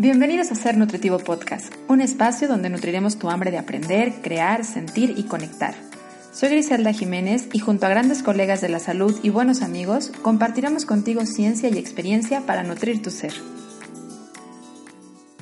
Bienvenidos a Ser Nutritivo Podcast, un espacio donde nutriremos tu hambre de aprender, crear, sentir y conectar. Soy Griselda Jiménez y junto a grandes colegas de la salud y buenos amigos, compartiremos contigo ciencia y experiencia para nutrir tu ser.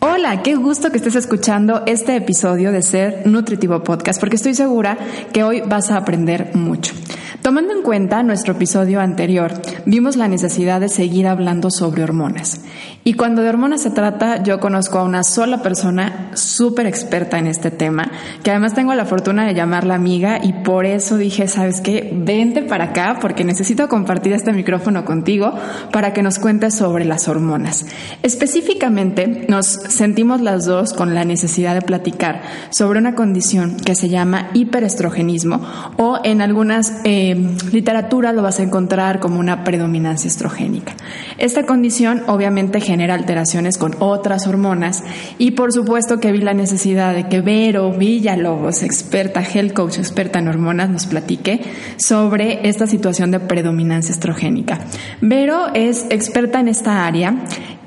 Hola, qué gusto que estés escuchando este episodio de Ser Nutritivo Podcast, porque estoy segura que hoy vas a aprender mucho. Tomando en cuenta nuestro episodio anterior, vimos la necesidad de seguir hablando sobre hormonas. Y cuando de hormonas se trata, yo conozco a una sola persona súper experta en este tema, que además tengo la fortuna de llamarla amiga y por eso dije, ¿sabes qué? Vente para acá porque necesito compartir este micrófono contigo para que nos cuentes sobre las hormonas. Específicamente, nos sentimos las dos con la necesidad de platicar sobre una condición que se llama hiperestrogenismo o en algunas eh, literaturas lo vas a encontrar como una predominancia estrogénica. Esta condición obviamente genera alteraciones con otras hormonas y por supuesto que vi la necesidad de que Vero Villalobos, experta health coach, experta en hormonas, nos platique sobre esta situación de predominancia estrogénica. Vero es experta en esta área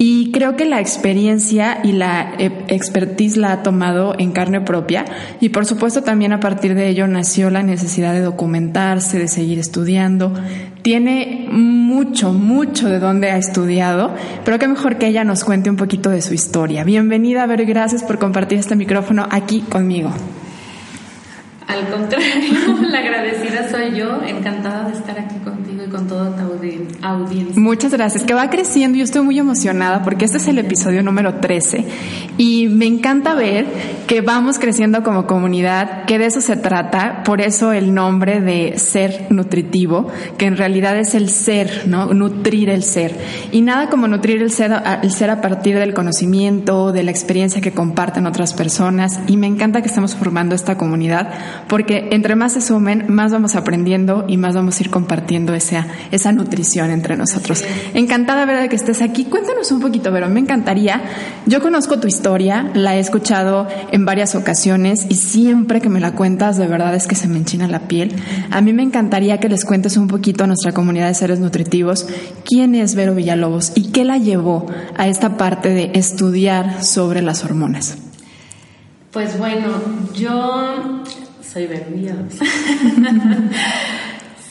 y creo que la experiencia y la eh, expertise la ha tomado en carne propia y por supuesto también a partir de ello nació la necesidad de documentarse, de seguir estudiando. Tiene mucho, mucho de dónde ha estudiado, pero qué mejor que ella nos cuente un poquito de su historia. Bienvenida, Ver, gracias por compartir este micrófono aquí conmigo. Al contrario, la agradecida soy yo, encantada de estar aquí contigo y con toda tu audiencia. Muchas gracias, que va creciendo. Yo estoy muy emocionada porque este es el episodio número 13 y me encanta ver que vamos creciendo como comunidad, que de eso se trata, por eso el nombre de ser nutritivo, que en realidad es el ser, ¿no? Nutrir el ser. Y nada como nutrir el ser, el ser a partir del conocimiento, de la experiencia que comparten otras personas y me encanta que estemos formando esta comunidad porque entre más se sumen, más vamos aprendiendo y más vamos a ir compartiendo esa, esa nutrición entre nosotros. Encantada, verdad, de que estés aquí. Cuéntanos un poquito, pero me encantaría. Yo conozco tu historia, la he escuchado en varias ocasiones y siempre que me la cuentas, de verdad es que se me enchina la piel. A mí me encantaría que les cuentes un poquito a nuestra comunidad de seres nutritivos quién es Vero Villalobos y qué la llevó a esta parte de estudiar sobre las hormonas. Pues bueno, yo soy Vero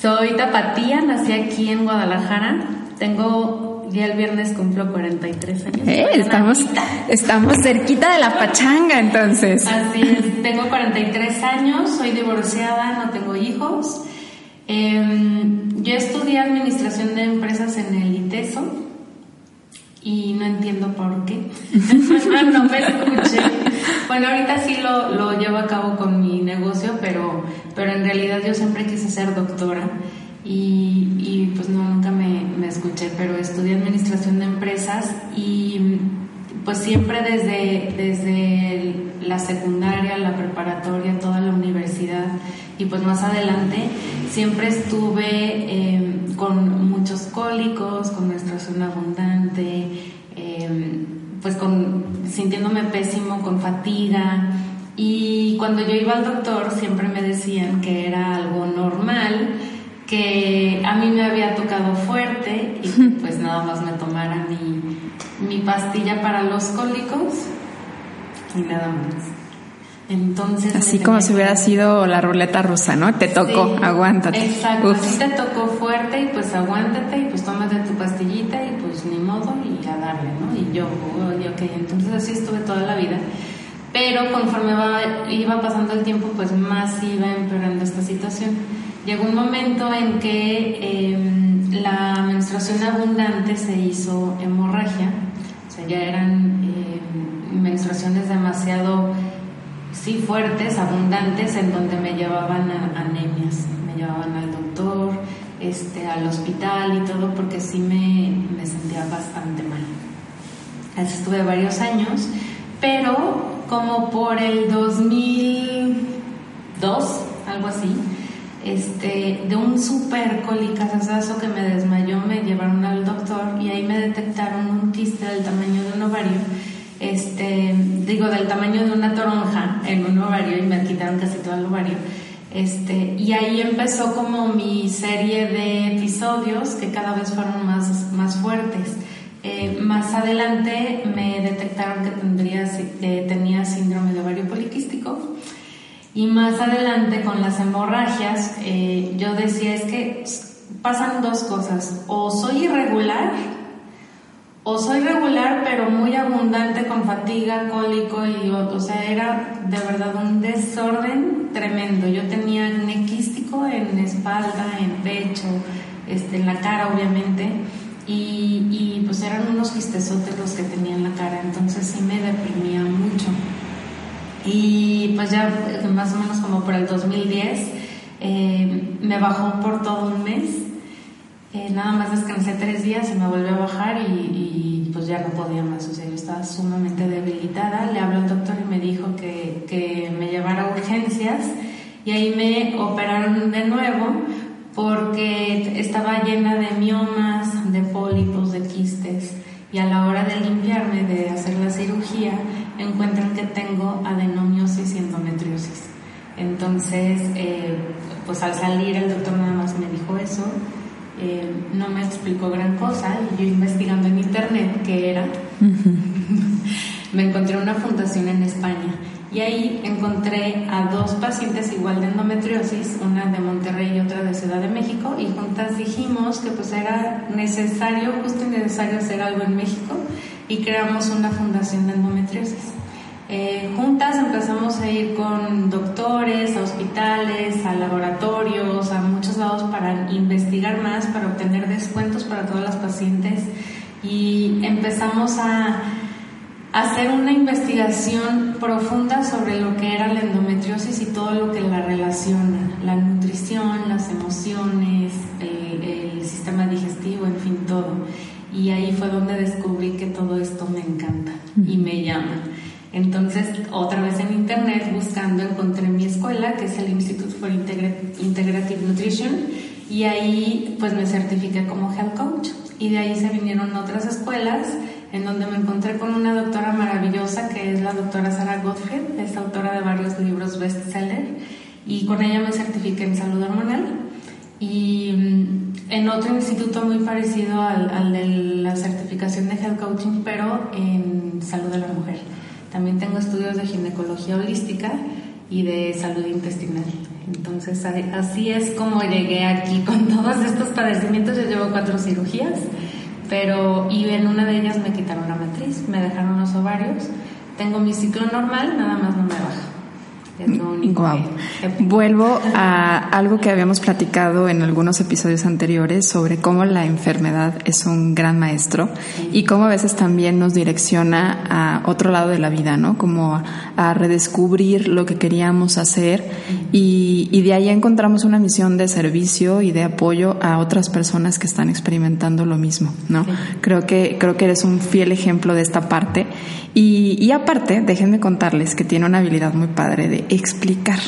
soy tapatía, nací aquí en Guadalajara. Tengo, ya el viernes cumplo 43 años. Eh, estamos, estamos cerquita de la pachanga entonces. Así es, tengo 43 años, soy divorciada, no tengo hijos. Em, yo estudié administración de empresas en el ITESO y no entiendo por qué. no me escuché. Bueno, ahorita sí lo, lo, llevo a cabo con mi negocio, pero, pero en realidad yo siempre quise ser doctora y, y pues no, nunca me, me, escuché, pero estudié administración de empresas y pues siempre desde, desde la secundaria, la preparatoria, toda la universidad y pues más adelante siempre estuve em, con muchos cólicos, con menstruación abundante, em, pues con sintiéndome pésimo, con fatiga. Y cuando yo iba al doctor siempre me decían que era algo normal, que a mí me había tocado fuerte y pues nada más me tomara mi, mi pastilla para los cólicos y nada más. Entonces. Así como si hubiera sido la ruleta rusa, ¿no? Te tocó, aguántate. Exacto, así te tocó fuerte y pues aguántate y pues tómate tu pastillita y pues ni modo y a darle, ¿no? Y yo, ok, entonces así estuve toda la vida. Pero conforme iba pasando el tiempo, pues más iba empeorando esta situación. Llegó un momento en que em, la menstruación abundante se hizo hemorragia, o sea, ya eran em, menstruaciones demasiado sí fuertes, abundantes, en donde me llevaban a anemias, me llevaban al doctor, este, al hospital y todo, porque sí me, me sentía bastante mal. Así estuve varios años, pero como por el 2002, algo así, este, de un super colicazazo que me desmayó, me llevaron al doctor y ahí me detectaron un quiste del tamaño de un ovario este, digo, del tamaño de una toronja en un ovario y me quitaron casi todo el ovario. Este, y ahí empezó como mi serie de episodios que cada vez fueron más, más fuertes. Eh, más adelante me detectaron que tendría, tenía síndrome de ovario poliquístico. Y más adelante con las hemorragias, eh, yo decía es que pasan dos cosas. O soy irregular, o soy regular pero muy abundante con fatiga, cólico y o sea, era de verdad un desorden tremendo. Yo tenía acné en espalda, en pecho, este, en la cara obviamente y, pues eran unos quistezotes los que tenía en la cara, entonces sí me deprimía mucho. Y pues ya más o menos como por el 2010 eh, me bajó por todo un mes. Eh, nada más descansé tres días y me volvió a bajar y, pues ya no podía más, o sea, yo estaba sumamente debilitada. Le habló al doctor y me dijo que, que me llevara a urgencias y ahí me operaron de nuevo porque estaba llena de miomas, de pólipos, de quistes y a la hora de limpiarme, de hacer la cirugía, encuentran que tengo adenomiosis y endometriosis. Entonces, eh, pues al salir el doctor nada más me dijo eso, eh, no me explicó gran cosa y yo investigando en internet qué era, me encontré una fundación en España. Y ahí encontré a dos pacientes igual de endometriosis, una de Monterrey y otra de Ciudad de México, y juntas dijimos que pues era necesario, justo y necesario hacer algo en México y creamos una fundación de endometriosis. Eh, juntas empezamos a ir con doctores, a hospitales, a laboratorios, a muchos lados para investigar más, para obtener descuentos para todas las pacientes y empezamos a hacer una investigación profunda sobre lo que era la endometriosis y todo lo que la relaciona, la nutrición, las emociones, el, sistema digestivo, en fin, todo. Y ahí fue donde descubrí que todo esto me encanta y me llama. Entonces, otra vez en internet, buscando, encontré mi escuela, que es el Institute for Integrative Nutrition, y ahí pues me certifiqué como health coach. Y de ahí se vinieron otras escuelas en donde me encontré con una doctora maravillosa que es la doctora Sara Gottfried, es autora de varios libros bestseller y con ella me certifiqué en salud hormonal y mm, en otro instituto muy parecido al, al de la certificación de health coaching pero en salud de la mujer. También tengo estudios de ginecología holística y de salud intestinal. Entonces así es como llegué aquí con todos estos padecimientos. Yo llevo cuatro cirugías pero y en una de ellas me quitaron la matriz, me dejaron los ovarios, tengo mi ciclo normal, nada más no me baja. Vuelvo a algo que habíamos platicado en algunos episodios anteriores sobre cómo la enfermedad es un gran maestro y cómo a veces también nos direcciona a otro lado de la vida, ¿no? Como a, redescubrir lo que queríamos hacer y, y, de ahí encontramos una misión de servicio y de apoyo a otras personas que están experimentando lo mismo, ¿no? Creo que creo que eres un fiel ejemplo de esta parte y, y aparte, déjenme contarles que tiene una habilidad muy padre de explicar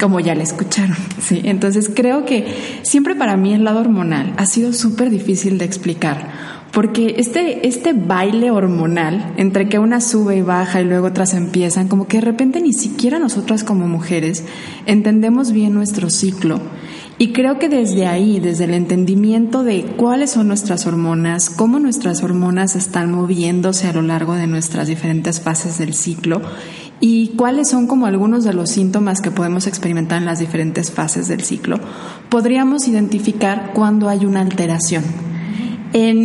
como ya le escucharon. ¿sí? Entonces creo que siempre para mí el lado hormonal ha sido súper difícil de explicar. Porque este, este baile hormonal, entre que una sube y baja y luego otras empiezan, como que de repente ni siquiera nosotras como mujeres entendemos bien nuestro ciclo y creo que desde ahí, desde el entendimiento de cuáles son nuestras hormonas, cómo nuestras hormonas están moviéndose a lo largo de nuestras diferentes fases del ciclo y cuáles son como algunos de los síntomas que podemos experimentar en las diferentes fases del ciclo, podríamos identificar cuando hay una alteración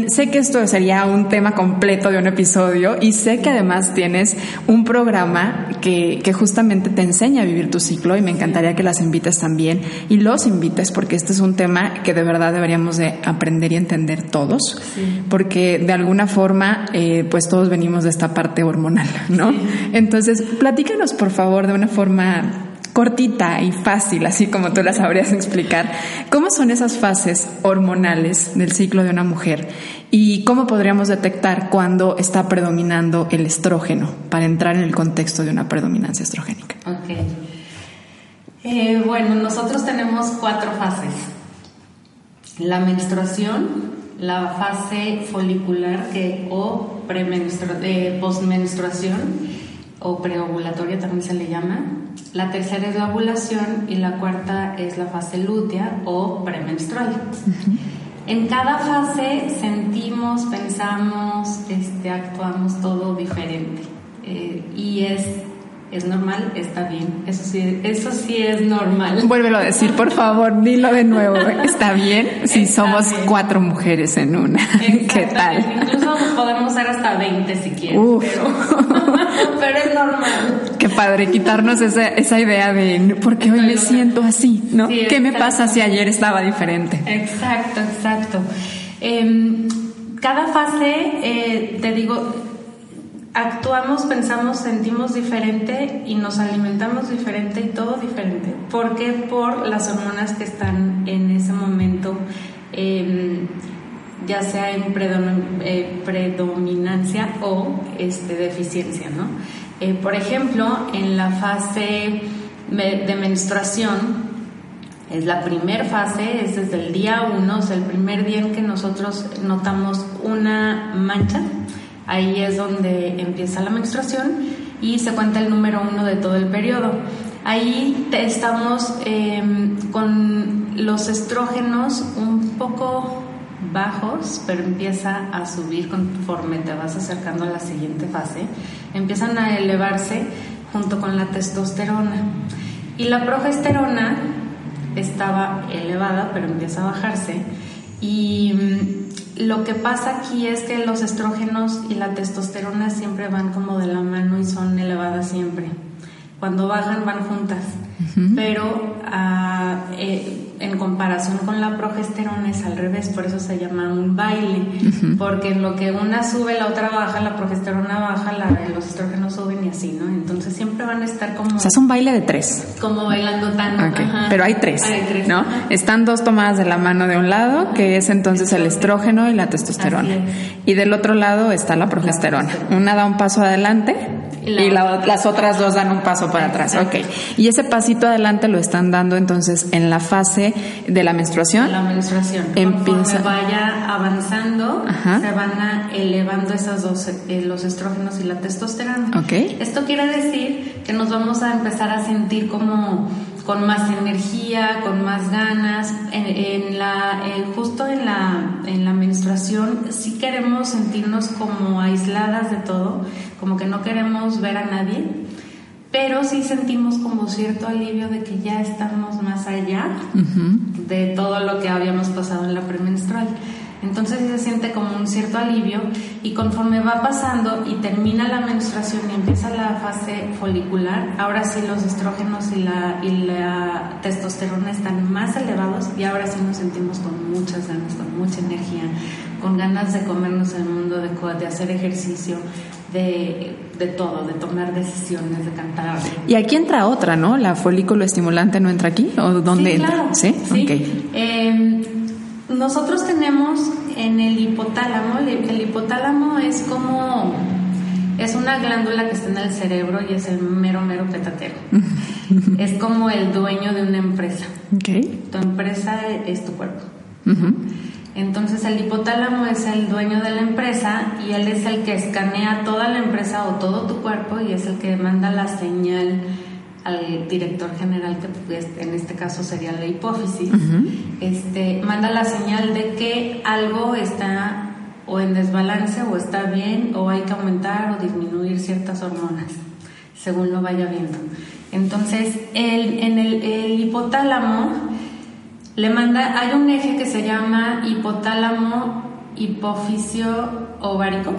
sé que esto sería un tema completo de un episodio y sé que además tienes un programa que, que, justamente te enseña a vivir tu ciclo y me encantaría que las invites también y los invites porque este es un tema que de verdad deberíamos de aprender y entender todos porque de alguna forma eh, pues todos venimos de esta parte hormonal, ¿no? Entonces, platícanos por favor de una forma cortita y fácil, así como tú la sabrías explicar, ¿cómo son esas fases hormonales del ciclo de una mujer y cómo podríamos detectar cuando está predominando el estrógeno para entrar en el contexto de una predominancia estrogénica? Ok. Eh, bueno, nosotros tenemos cuatro fases. La menstruación, la fase folicular que, o eh, postmenstruación o preovulatoria también se le llama, la tercera es la ovulación y la cuarta es la fase lútea o premenstrual. En cada fase sentimos, pensamos, este, actuamos todo diferente. Eh, y es es normal, está bien. Eso sí, eso sí es normal. Vuélvelo a decir, por favor, dilo de nuevo. Está bien si somos cuatro mujeres en una. ¿Qué tal? Incluso podemos ser hasta 20 si quieres. Pero, es normal. Qué padre quitarnos esa, esa idea de por qué hoy me siento así, ¿no? ¿Qué me pasa si ayer estaba diferente? Exacto, exacto. Em, cada fase, eh, te digo, actuamos, pensamos, sentimos diferente y nos alimentamos diferente y todo diferente. ¿Por qué? Por las hormonas que están en ese momento, em, ya sea en eh, predominancia o este, deficiencia, ¿no? Eh, por ejemplo, en la fase de menstruación, es la primera fase, es desde el día uno, o sea, el primer día en que nosotros notamos una mancha Ahí es donde empieza la menstruación y se cuenta el número uno de todo el periodo. Ahí estamos em, con los estrógenos un poco bajos, pero empieza a subir conforme te vas acercando a la siguiente fase. Empiezan a elevarse junto con la testosterona. Y la progesterona estaba elevada, pero empieza a bajarse. Y lo que pasa aquí es que los estrógenos y la testosterona siempre van como de la mano y son elevadas siempre. Cuando bajan van juntas, pero ah, eh, en comparación con la progesterona es al revés, por eso se llama un baile, porque en lo que una sube, la otra baja, la progesterona baja, la, los estrógenos suben y así, ¿no? Entonces siempre van a estar como... O sea, es un baile de tres. Como bailando tango. Pero hay tres, ¿no? Están dos tomadas de la mano de un lado, que es entonces el estrógeno y la testosterona. Y del otro lado está la progesterona. Una da un paso adelante y, las otras dos dan un paso para atrás. Ok. Y ese pasito adelante lo están dando entonces en la fase de la menstruación. La menstruación. Empieza. vaya avanzando, se van elevando esas dos, eh, los estrógenos y la testosterona. Ok. Esto quiere decir que nos vamos a empezar a sentir como con más energía, con más ganas. En, la, justo en la, en la menstruación sí queremos sentirnos como aisladas de todo, como que no queremos ver a nadie, pero sí sentimos como cierto alivio de que ya estamos más allá de todo lo que habíamos pasado en la premenstrual. Entonces se siente como un cierto alivio y conforme va pasando y termina la menstruación y empieza la fase folicular, ahora sí los estrógenos y la, y la testosterona están más elevados y ahora sí nos sentimos con muchas ganas, con mucha energía, con ganas de comernos el mundo, de, de hacer ejercicio, de, de, todo, de tomar decisiones, de cantar. Y aquí entra otra, ¿no? ¿La folículo estimulante no entra aquí? ¿O dónde entra? ¿Sí? sí. Em, nosotros tenemos en el hipotálamo, el hipotálamo es como, es una glándula que está en el cerebro y es el mero, mero petatero. es como el dueño de una empresa. Okay. Tu empresa es tu cuerpo. Entonces el hipotálamo es el dueño de la empresa y él es el que escanea toda la empresa o todo tu cuerpo y es el que manda la señal al director general, que pues, en este caso sería la hipófisis, este, manda la señal de que algo está o en desbalance o está bien o hay que aumentar o disminuir ciertas hormonas, según lo vaya viendo. Entonces, el, en el, hipotálamo le manda, hay un eje que se llama hipotálamo hipófisio ovárico,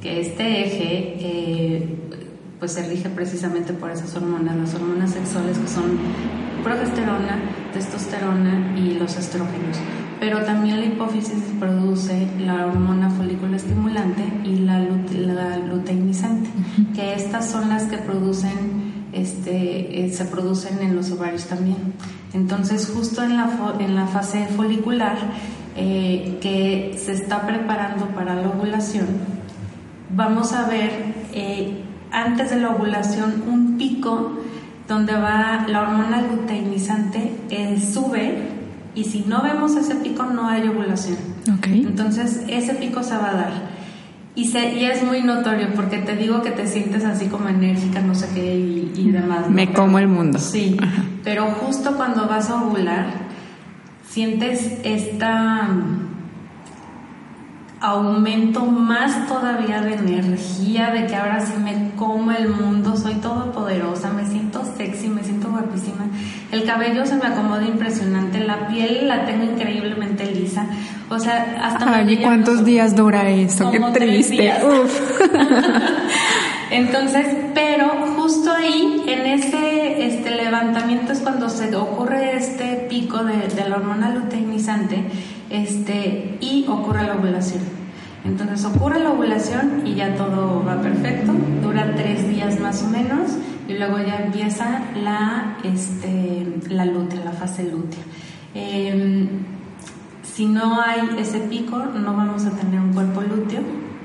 que este eje eh, pues se rige precisamente por esas hormonas, las hormonas sexuales que son progesterona, testosterona y los estrógenos. Pero también la hipófisis produce la hormona folículo estimulante y la, luteinizante, que estas son las que producen, este, eh, se producen en los ovarios también. Entonces, justo en la, en la fase folicular, eh, que se está preparando para la ovulación, vamos a ver eh, antes de la ovulación un pico donde va la hormona luteinizante sube y si no vemos ese pico no hay ovulación. Entonces ese pico se va a dar. Y, se, y es muy notorio porque te digo que te sientes así como enérgica, no sé qué y, demás. Me como el mundo. Sí, pero justo cuando vas a ovular, sientes esta aumento más todavía de energía, de que ahora sí me como el mundo, soy todopoderosa, me siento sexy, me siento guapísima. El cabello se me acomoda impresionante, la piel la tengo increíblemente lisa. O sea, hasta... Ay, ¿y cuántos días dura eso? Qué triste. Entonces, pero justo ahí, en ese este levantamiento es cuando se ocurre este pico de, de la hormona luteinizante este, y ocurre la ovulación. Entonces ocurre la ovulación y ya todo va perfecto, dura tres días más o menos y luego ya empieza la, este, la lútea, la fase lútea. Em, si no hay ese pico, no vamos a tener un cuerpo lúteo,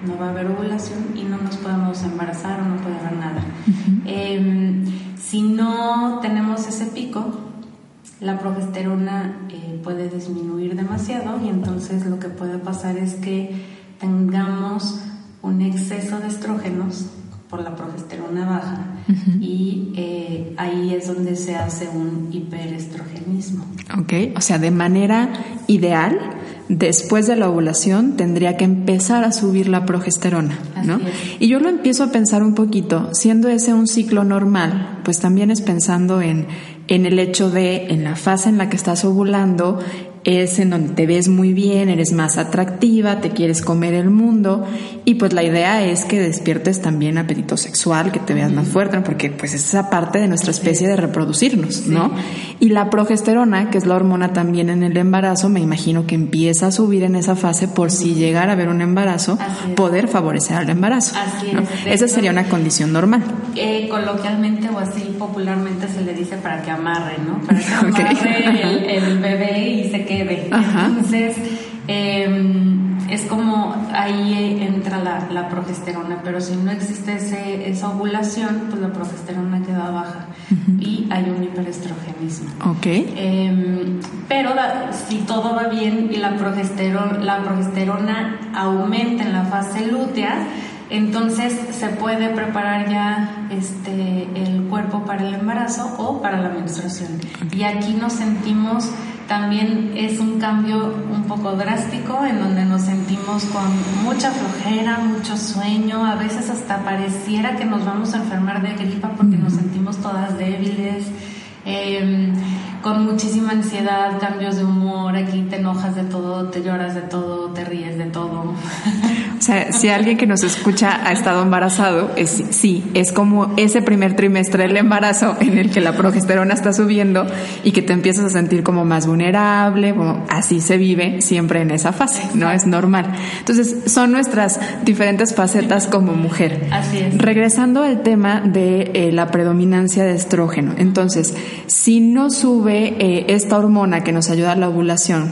no va a haber ovulación y no nos podemos embarazar o no puede haber nada. Em, si no tenemos ese pico, la progesterona eh, puede disminuir demasiado y entonces lo que puede pasar es que tengamos un exceso de estrógenos por la progesterona baja y eh, ahí es donde se hace un hiperestrogenismo. Ok, o sea, de manera ideal, después de la ovulación tendría que empezar a subir la progesterona, ¿no? Y yo lo empiezo a pensar un poquito, siendo ese un ciclo normal, pues también es pensando en en el hecho de, en la fase en la que estás ovulando, es en donde te ves muy bien, eres más atractiva, te quieres comer el mundo y pues la idea es que despiertes también apetito sexual, que te veas más fuerte, porque pues es esa parte de nuestra especie de reproducirnos, ¿no? Y la progesterona, que es la hormona también en el embarazo, me imagino que empieza a subir en esa fase por si llegara a haber un embarazo, poder favorecer al embarazo. Así Esa sería una condición normal. Eh, coloquialmente o así popularmente se le dice para que amarre, ¿no? Para que amarre el, bebé y se quede. Entonces, em, es como ahí entra la, progesterona, pero si no existe ese, esa ovulación, pues la progesterona queda baja y hay un hiperestrogenismo. Ok. Em, pero si todo va bien y la progesterona, la progesterona aumenta en la fase lútea, entonces se puede preparar ya este, el cuerpo para el embarazo o para la menstruación. Y aquí nos sentimos, también es un cambio un poco drástico en donde nos sentimos con mucha flojera, mucho sueño, a veces hasta pareciera que nos vamos a enfermar de gripa porque nos sentimos todas débiles. Em, con muchísima ansiedad, cambios de humor, aquí te enojas de todo, te lloras de todo, te ríes de todo. Sea, si alguien que nos escucha ha estado embarazado, es, sí, es como ese primer trimestre del embarazo en el que la progesterona está subiendo y que te empiezas a sentir como más vulnerable, así se vive siempre en esa fase, ¿no? Es normal. Entonces, son nuestras diferentes facetas como mujer. Así es. Regresando al tema de eh, la predominancia de estrógeno. Entonces, si no sube eh, esta hormona que nos ayuda a la ovulación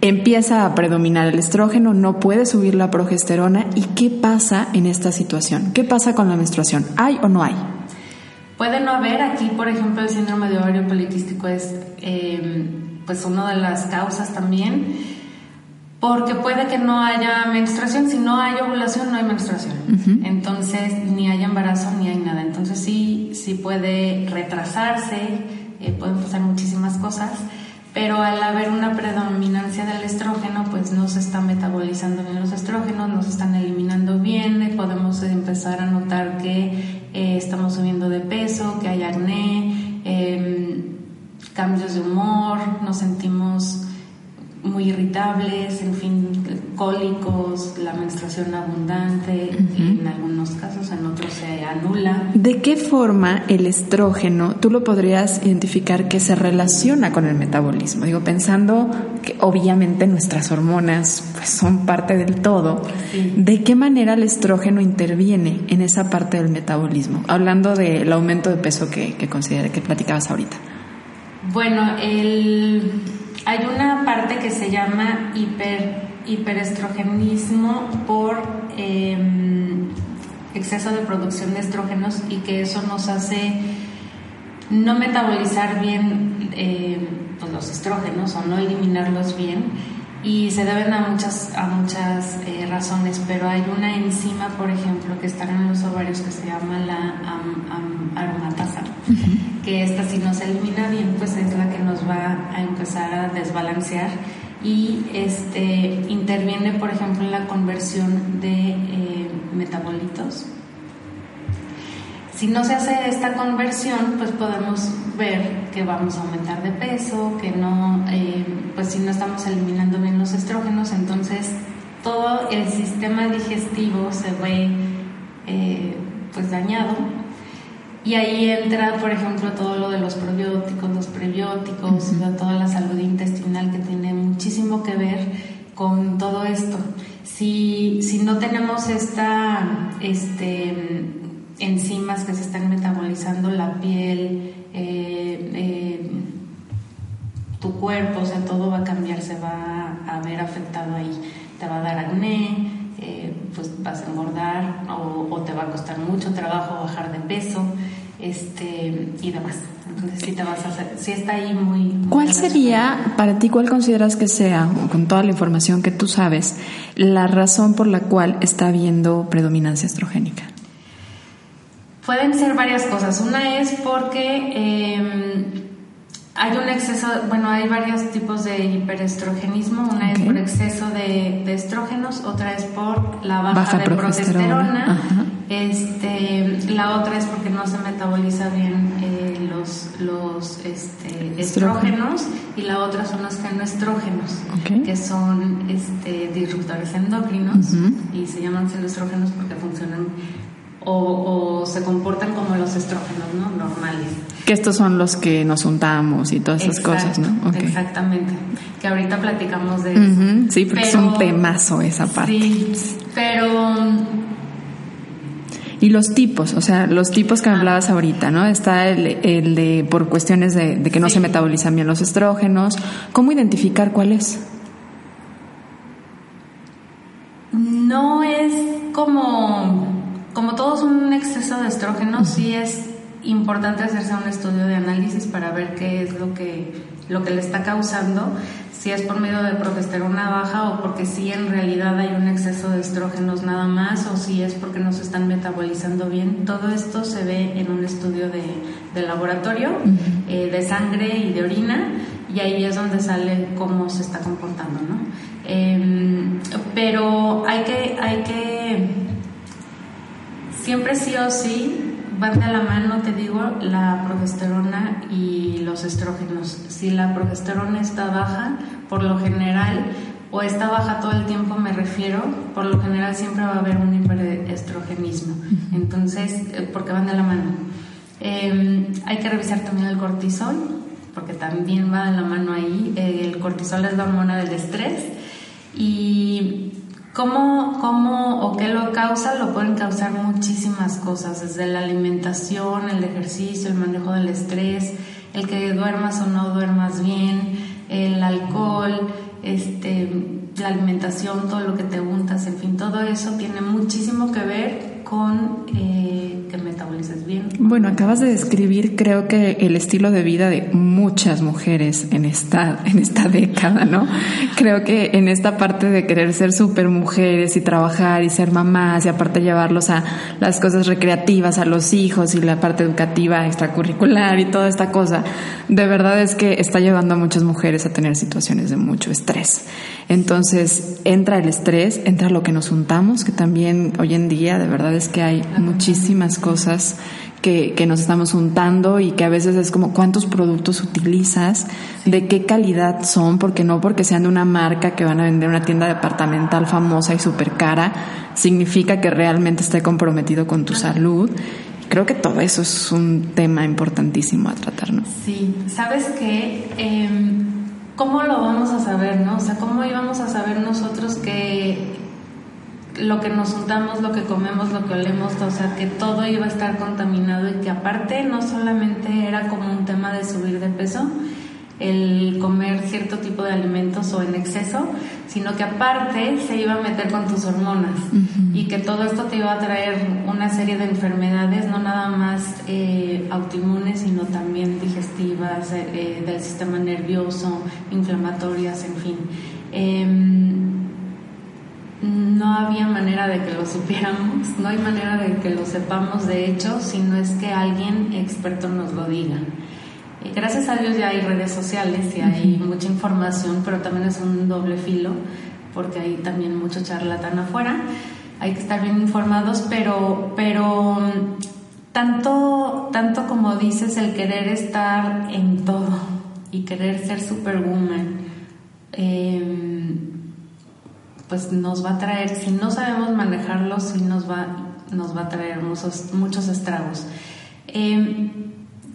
empieza a predominar el estrógeno, no puede subir la progesterona. ¿Y qué pasa en esta situación? ¿Qué pasa con la menstruación? ¿Hay o no hay? Puede no haber. Aquí, por ejemplo, el síndrome de ovario poliquístico es eh, pues una de las causas también porque puede que no haya menstruación, si no hay ovulación no hay menstruación, entonces ni hay embarazo ni hay nada, entonces sí, sí puede retrasarse, eh, pueden pasar muchísimas cosas, pero al haber una predominancia del estrógeno, pues no se está metabolizando bien los estrógenos, no se están eliminando bien, podemos empezar a notar que eh, estamos subiendo de peso, que hay acné, em, cambios de humor, nos sentimos muy irritables, en fin, cólicos, la menstruación abundante, en algunos casos, en otros se anula. ¿De qué forma el estrógeno tú lo podrías identificar que se relaciona con el metabolismo? Digo, pensando que obviamente nuestras hormonas pues, son parte del todo, ¿de qué manera el estrógeno interviene en esa parte del metabolismo? Hablando del aumento de peso que, que, que platicabas ahorita. Bueno, el hay una parte que se llama hiper, hiperestrogenismo por em, exceso de producción de estrógenos y que eso nos hace no metabolizar bien eh, pues los estrógenos o no eliminarlos bien. Y se deben a muchas, a muchas eh, razones, pero hay una enzima, por ejemplo, que está en los ovarios que se llama la aromatasa, que esta si no se elimina bien, pues es la que nos va a empezar a desbalancear y este, interviene, por ejemplo, en la conversión de eh, metabolitos. Si no se hace esta conversión, pues podemos ver que vamos a aumentar de peso, que no, eh, pues si no estamos eliminando bien los estrógenos, entonces todo el sistema digestivo se ve eh, pues dañado y ahí entra, por ejemplo, todo lo de los probióticos, los prebióticos, toda la salud intestinal que tiene muchísimo que ver con todo esto. Si, si no tenemos esta, este, enzimas que se están metabolizando, la piel, eh, eh, tu cuerpo, o sea, todo va a cambiar, se va a ver afectado ahí. Te va a dar acné, eh, pues vas a engordar o, te va a costar mucho trabajo bajar de peso este, y demás. Entonces sí te vas a hacer, sí está ahí muy... ¿Cuál sería, para ti, cuál consideras que sea, con toda la información que tú sabes, la razón por la cual está habiendo predominancia estrogénica? Pueden ser varias cosas. Una es porque... Eh, hay un exceso, bueno, hay varios tipos de hiperestrogenismo. Una es por exceso de, estrógenos, otra es por la baja, de progesterona. Este, la otra es porque no se metaboliza bien eh, los, los este, estrógenos. y la otra son los genoestrógenos, que son este, disruptores endocrinos y se llaman estrógenos porque funcionan o, se comportan como los estrógenos ¿no? normales. Que estos son los que nos untamos y todas esas cosas, ¿no? Exactamente. Que ahorita platicamos de eso. Sí, porque es un temazo esa parte. Sí, pero... Y los tipos, o sea, los tipos que me hablabas ahorita, ¿no? Está el, el de por cuestiones de, que no se metabolizan bien los estrógenos. ¿Cómo identificar cuál es? No es como como todo es un exceso de estrógeno, sí es importante hacerse un estudio de análisis para ver qué es lo que, lo que le está causando, si es por medio de progesterona baja o porque sí en realidad hay un exceso de estrógenos nada más o si es porque no se están metabolizando bien. Todo esto se ve en un estudio de, laboratorio, eh, de sangre y de orina y ahí es donde sale cómo se está comportando, ¿no? Em, pero hay que, hay que siempre sí o sí van de la mano, te digo, la progesterona y los estrógenos. Si la progesterona está baja, por lo general, o está baja todo el tiempo, me refiero, por lo general siempre va a haber un hiperestrogenismo. Entonces, eh, porque van de la mano. Em, hay que revisar también el cortisol, porque también va de la mano ahí. el cortisol es la hormona del estrés. Y ¿Cómo, ¿Cómo o qué lo causa? Lo pueden causar muchísimas cosas, desde la alimentación, el ejercicio, el manejo del estrés, el que duermas o no duermas bien, el alcohol, este, la alimentación, todo lo que te untas, en fin, todo eso tiene muchísimo que ver con eh, que metabolices bien. Bueno, acabas de describir, creo que el estilo de vida de muchas mujeres en esta, en esta década, ¿no? Creo que en esta parte de querer ser súper mujeres y trabajar y ser mamás y aparte llevarlos a las cosas recreativas, a los hijos y la parte educativa extracurricular y toda esta cosa, de verdad es que está llevando a muchas mujeres a tener situaciones de mucho estrés. Entonces, entra el estrés, entra lo que nos juntamos, que también hoy en día de verdad es que hay muchísimas cosas que, que, nos estamos untando y que a veces es como cuántos productos utilizas, de qué calidad son, porque no porque sean de una marca que van a vender una tienda departamental famosa y súper cara, significa que realmente esté comprometido con tu salud. Creo que todo eso es un tema importantísimo a tratar, ¿no? Sí, sabes que, em, ¿cómo lo vamos a saber, no? O sea, ¿cómo íbamos a saber nosotros que lo que nos untamos, lo que comemos, lo que olemos, o sea, que todo iba a estar contaminado y que aparte no solamente era como un tema de subir de peso, el comer cierto tipo de alimentos o en exceso, sino que aparte se iba a meter con tus hormonas y que todo esto te iba a traer una serie de enfermedades, no nada más eh, autoinmunes, sino también digestivas, eh, eh, del sistema nervioso, inflamatorias, en fin. Em, no había manera de que lo supiéramos, no hay manera de que lo sepamos de hecho, si no es que alguien experto nos lo diga. Gracias a Dios ya hay redes sociales y hay mucha información, pero también es un doble filo porque hay también mucho charlatán afuera. Hay que estar bien informados, pero, pero mm, tanto, tanto como dices, el querer estar en todo y querer ser superwoman, em, pues nos va a traer, si no sabemos manejarlo, sí nos va, nos va a traer muchos, muchos estragos. Em,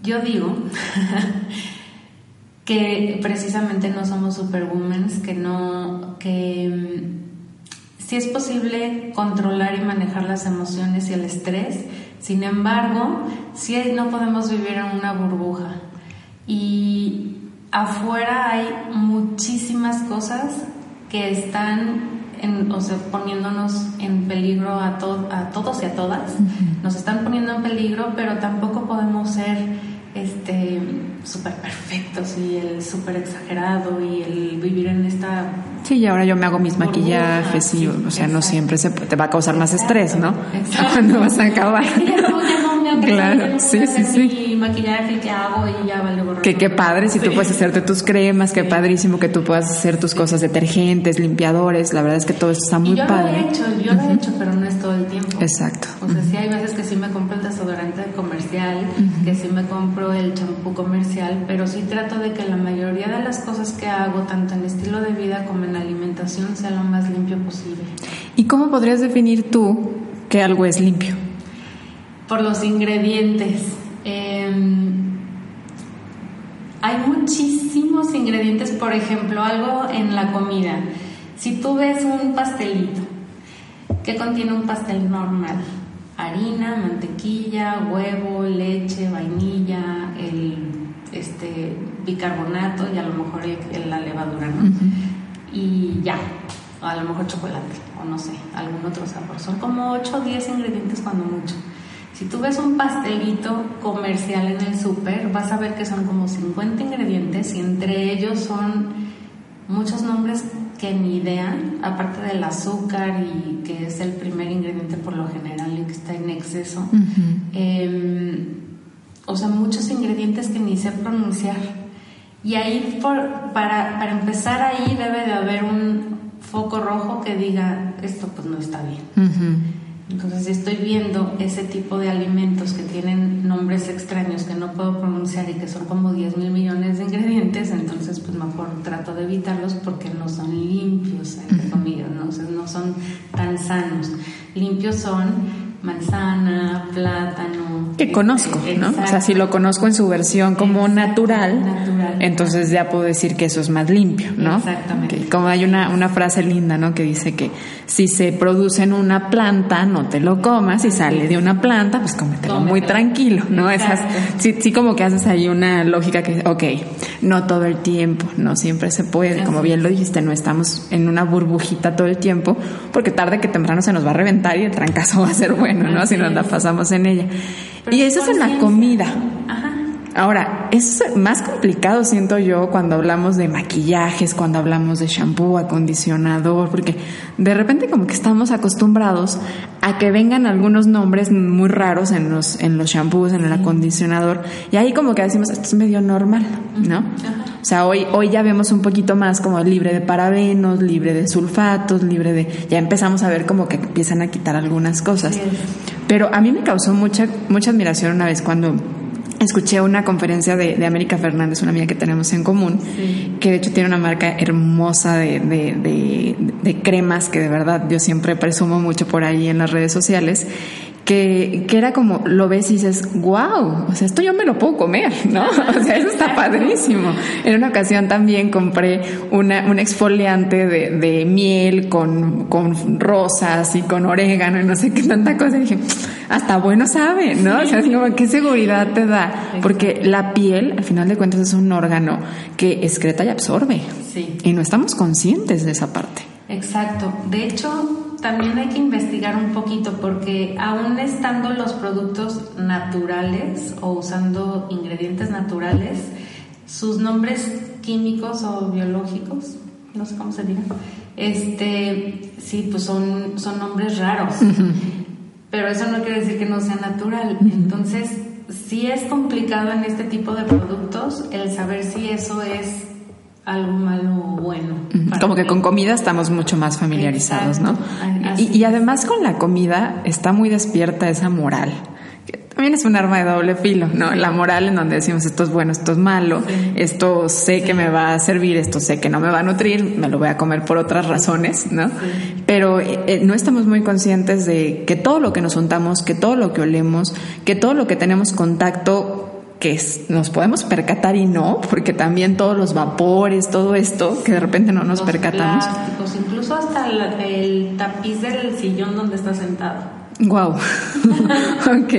yo digo que precisamente no somos superwomen, que no, que em, si es posible controlar y manejar las emociones y el estrés, sin embargo, si no podemos vivir en una burbuja. Y afuera hay muchísimas cosas que están o sea, poniéndonos en peligro a, a todos y a todas. Nos están poniendo en peligro, pero tampoco podemos ser este súper perfectos y el súper exagerado y el vivir en esta Sí, y ahora yo me hago mis maquillajes y, o sea, no siempre se te va a causar más estrés, ¿no? Exacto. Cuando vas a acabar. Claro, sí, sí, sí. maquillaje que hago y ya vale borrar. Que qué padre si tú puedes hacerte tus cremas, qué padrísimo que tú puedas hacer tus cosas detergentes, limpiadores, la verdad es que todo esto está muy yo padre. Lo he hecho, yo lo he hecho, pero no es todo el tiempo. Exacto. O sea, sí hay veces que sí me compro el desodorante comercial, que sí me compro el champú comercial, pero sí trato de que la mayoría de las cosas que hago, tanto en estilo de vida como en alimentación, sea lo más limpio posible. ¿Y cómo podrías definir tú que algo es limpio? Por los ingredientes. Em, hay muchísimos ingredientes, por ejemplo, algo en la comida. Si tú ves un pastelito, ¿qué contiene un pastel normal? Harina, mantequilla, huevo, leche, vainilla, el este, bicarbonato y a lo mejor la levadura, ¿no? Y ya, a lo mejor chocolate, o no sé, algún otro sabor. Son como 8 o 10 ingredientes cuando mucho. Si tú ves un pastelito comercial en el súper, vas a ver que son como 50 ingredientes y entre ellos son muchos nombres que ni idea, aparte del azúcar y que es el primer ingrediente por lo general y que está en exceso. Em, o sea, muchos ingredientes que ni sé pronunciar. Y ahí, para, para empezar ahí, debe de haber un foco rojo que diga, esto pues no está bien. Entonces, si estoy viendo ese tipo de alimentos que tienen nombres extraños que no puedo pronunciar y que son como 10 mil millones de ingredientes, entonces pues mejor trato de evitarlos porque no son limpios, entre comillas, ¿no? no son tan sanos. Limpios son manzana, plátano. Que conozco, ¿no? O sea, si lo conozco en su versión como natural, entonces ya puedo decir que eso es más limpio, ¿no? Exactamente. como hay una, una frase linda, ¿no? Que dice que si se produce en una planta, no te lo comas, si sale de una planta, pues cómetelo, muy tranquilo, ¿no? Esas, sí, sí como que haces ahí una lógica que, ok, no todo el tiempo, no siempre se puede, como bien lo dijiste, no estamos en una burbujita todo el tiempo, porque tarde que temprano se nos va a reventar y el trancazo va a ser bueno. ¿no? Si nos la pasamos en ella. y eso es en la comida. Ahora, es más complicado, siento yo, cuando hablamos de maquillajes, cuando hablamos de shampoo, acondicionador, porque de repente como que estamos acostumbrados a que vengan algunos nombres muy raros en los, en los shampoos, en el acondicionador, y ahí como que decimos, esto es medio normal, ¿no? O sea, hoy, hoy ya vemos un poquito más como libre de parabenos, libre de sulfatos, libre de... Ya empezamos a ver como que empiezan a quitar algunas cosas. Pero a mí me causó mucha, mucha admiración una vez cuando escuché una conferencia de, de, América Fernández, una amiga que tenemos en común, que de hecho tiene una marca hermosa de, de, de, cremas que de verdad yo siempre presumo mucho por ahí en las redes sociales que, que, era como, lo ves y dices, wow, o sea, esto yo me lo puedo comer, ¿no? O sea, eso está padrísimo. En una ocasión también compré una, un exfoliante de, de miel con, con, rosas y con orégano y no sé qué tanta cosa. Y dije, hasta bueno sabe, ¿no? O sea, es como, ¿qué seguridad te da? Porque la piel, al final de cuentas, es un órgano que excreta y absorbe. Sí. Y no estamos conscientes de esa parte. Exacto. De hecho, también hay que investigar un poquito porque aún estando los productos naturales o usando ingredientes naturales, sus nombres químicos o biológicos, no sé cómo se diga, este, sí, pues son, son nombres raros. Pero eso no quiere decir que no sea natural. Entonces, sí es complicado en este tipo de productos el saber si eso es algo malo o bueno. Como que con comida estamos mucho más familiarizados, ¿no? Y, y, además con la comida está muy despierta esa moral. También es un arma de doble filo, ¿no? La moral en donde decimos esto es bueno, esto es malo, esto sé que me va a servir, esto sé que no me va a nutrir, me lo voy a comer por otras razones, ¿no? Pero eh, eh, no estamos muy conscientes de que todo lo que nos untamos, que todo lo que olemos, que todo lo que tenemos contacto que nos podemos percatar y no, porque también todos los vapores, todo esto, que de repente no nos percatamos. incluso hasta el tapiz del sillón donde está sentado. Wow. ok.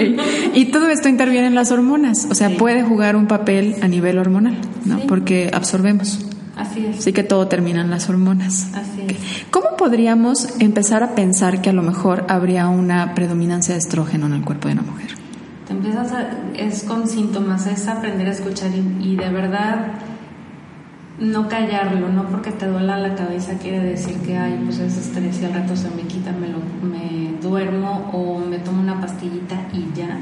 Y todo esto interviene en las hormonas, o sea, puede jugar un papel a nivel hormonal, ¿no? Porque absorbemos. Así es. Así que todo termina en las hormonas. Así es. ¿Cómo podríamos empezar a pensar que a lo mejor habría una predominancia de estrógeno en el cuerpo de una mujer? Te empiezas a, es con síntomas, es aprender a escuchar y de verdad no callarlo, no porque te duela la cabeza quiere decir que, ay, pues es estrés y al rato se me quita, me, lo, me duermo o me tomo una pastillita y ya.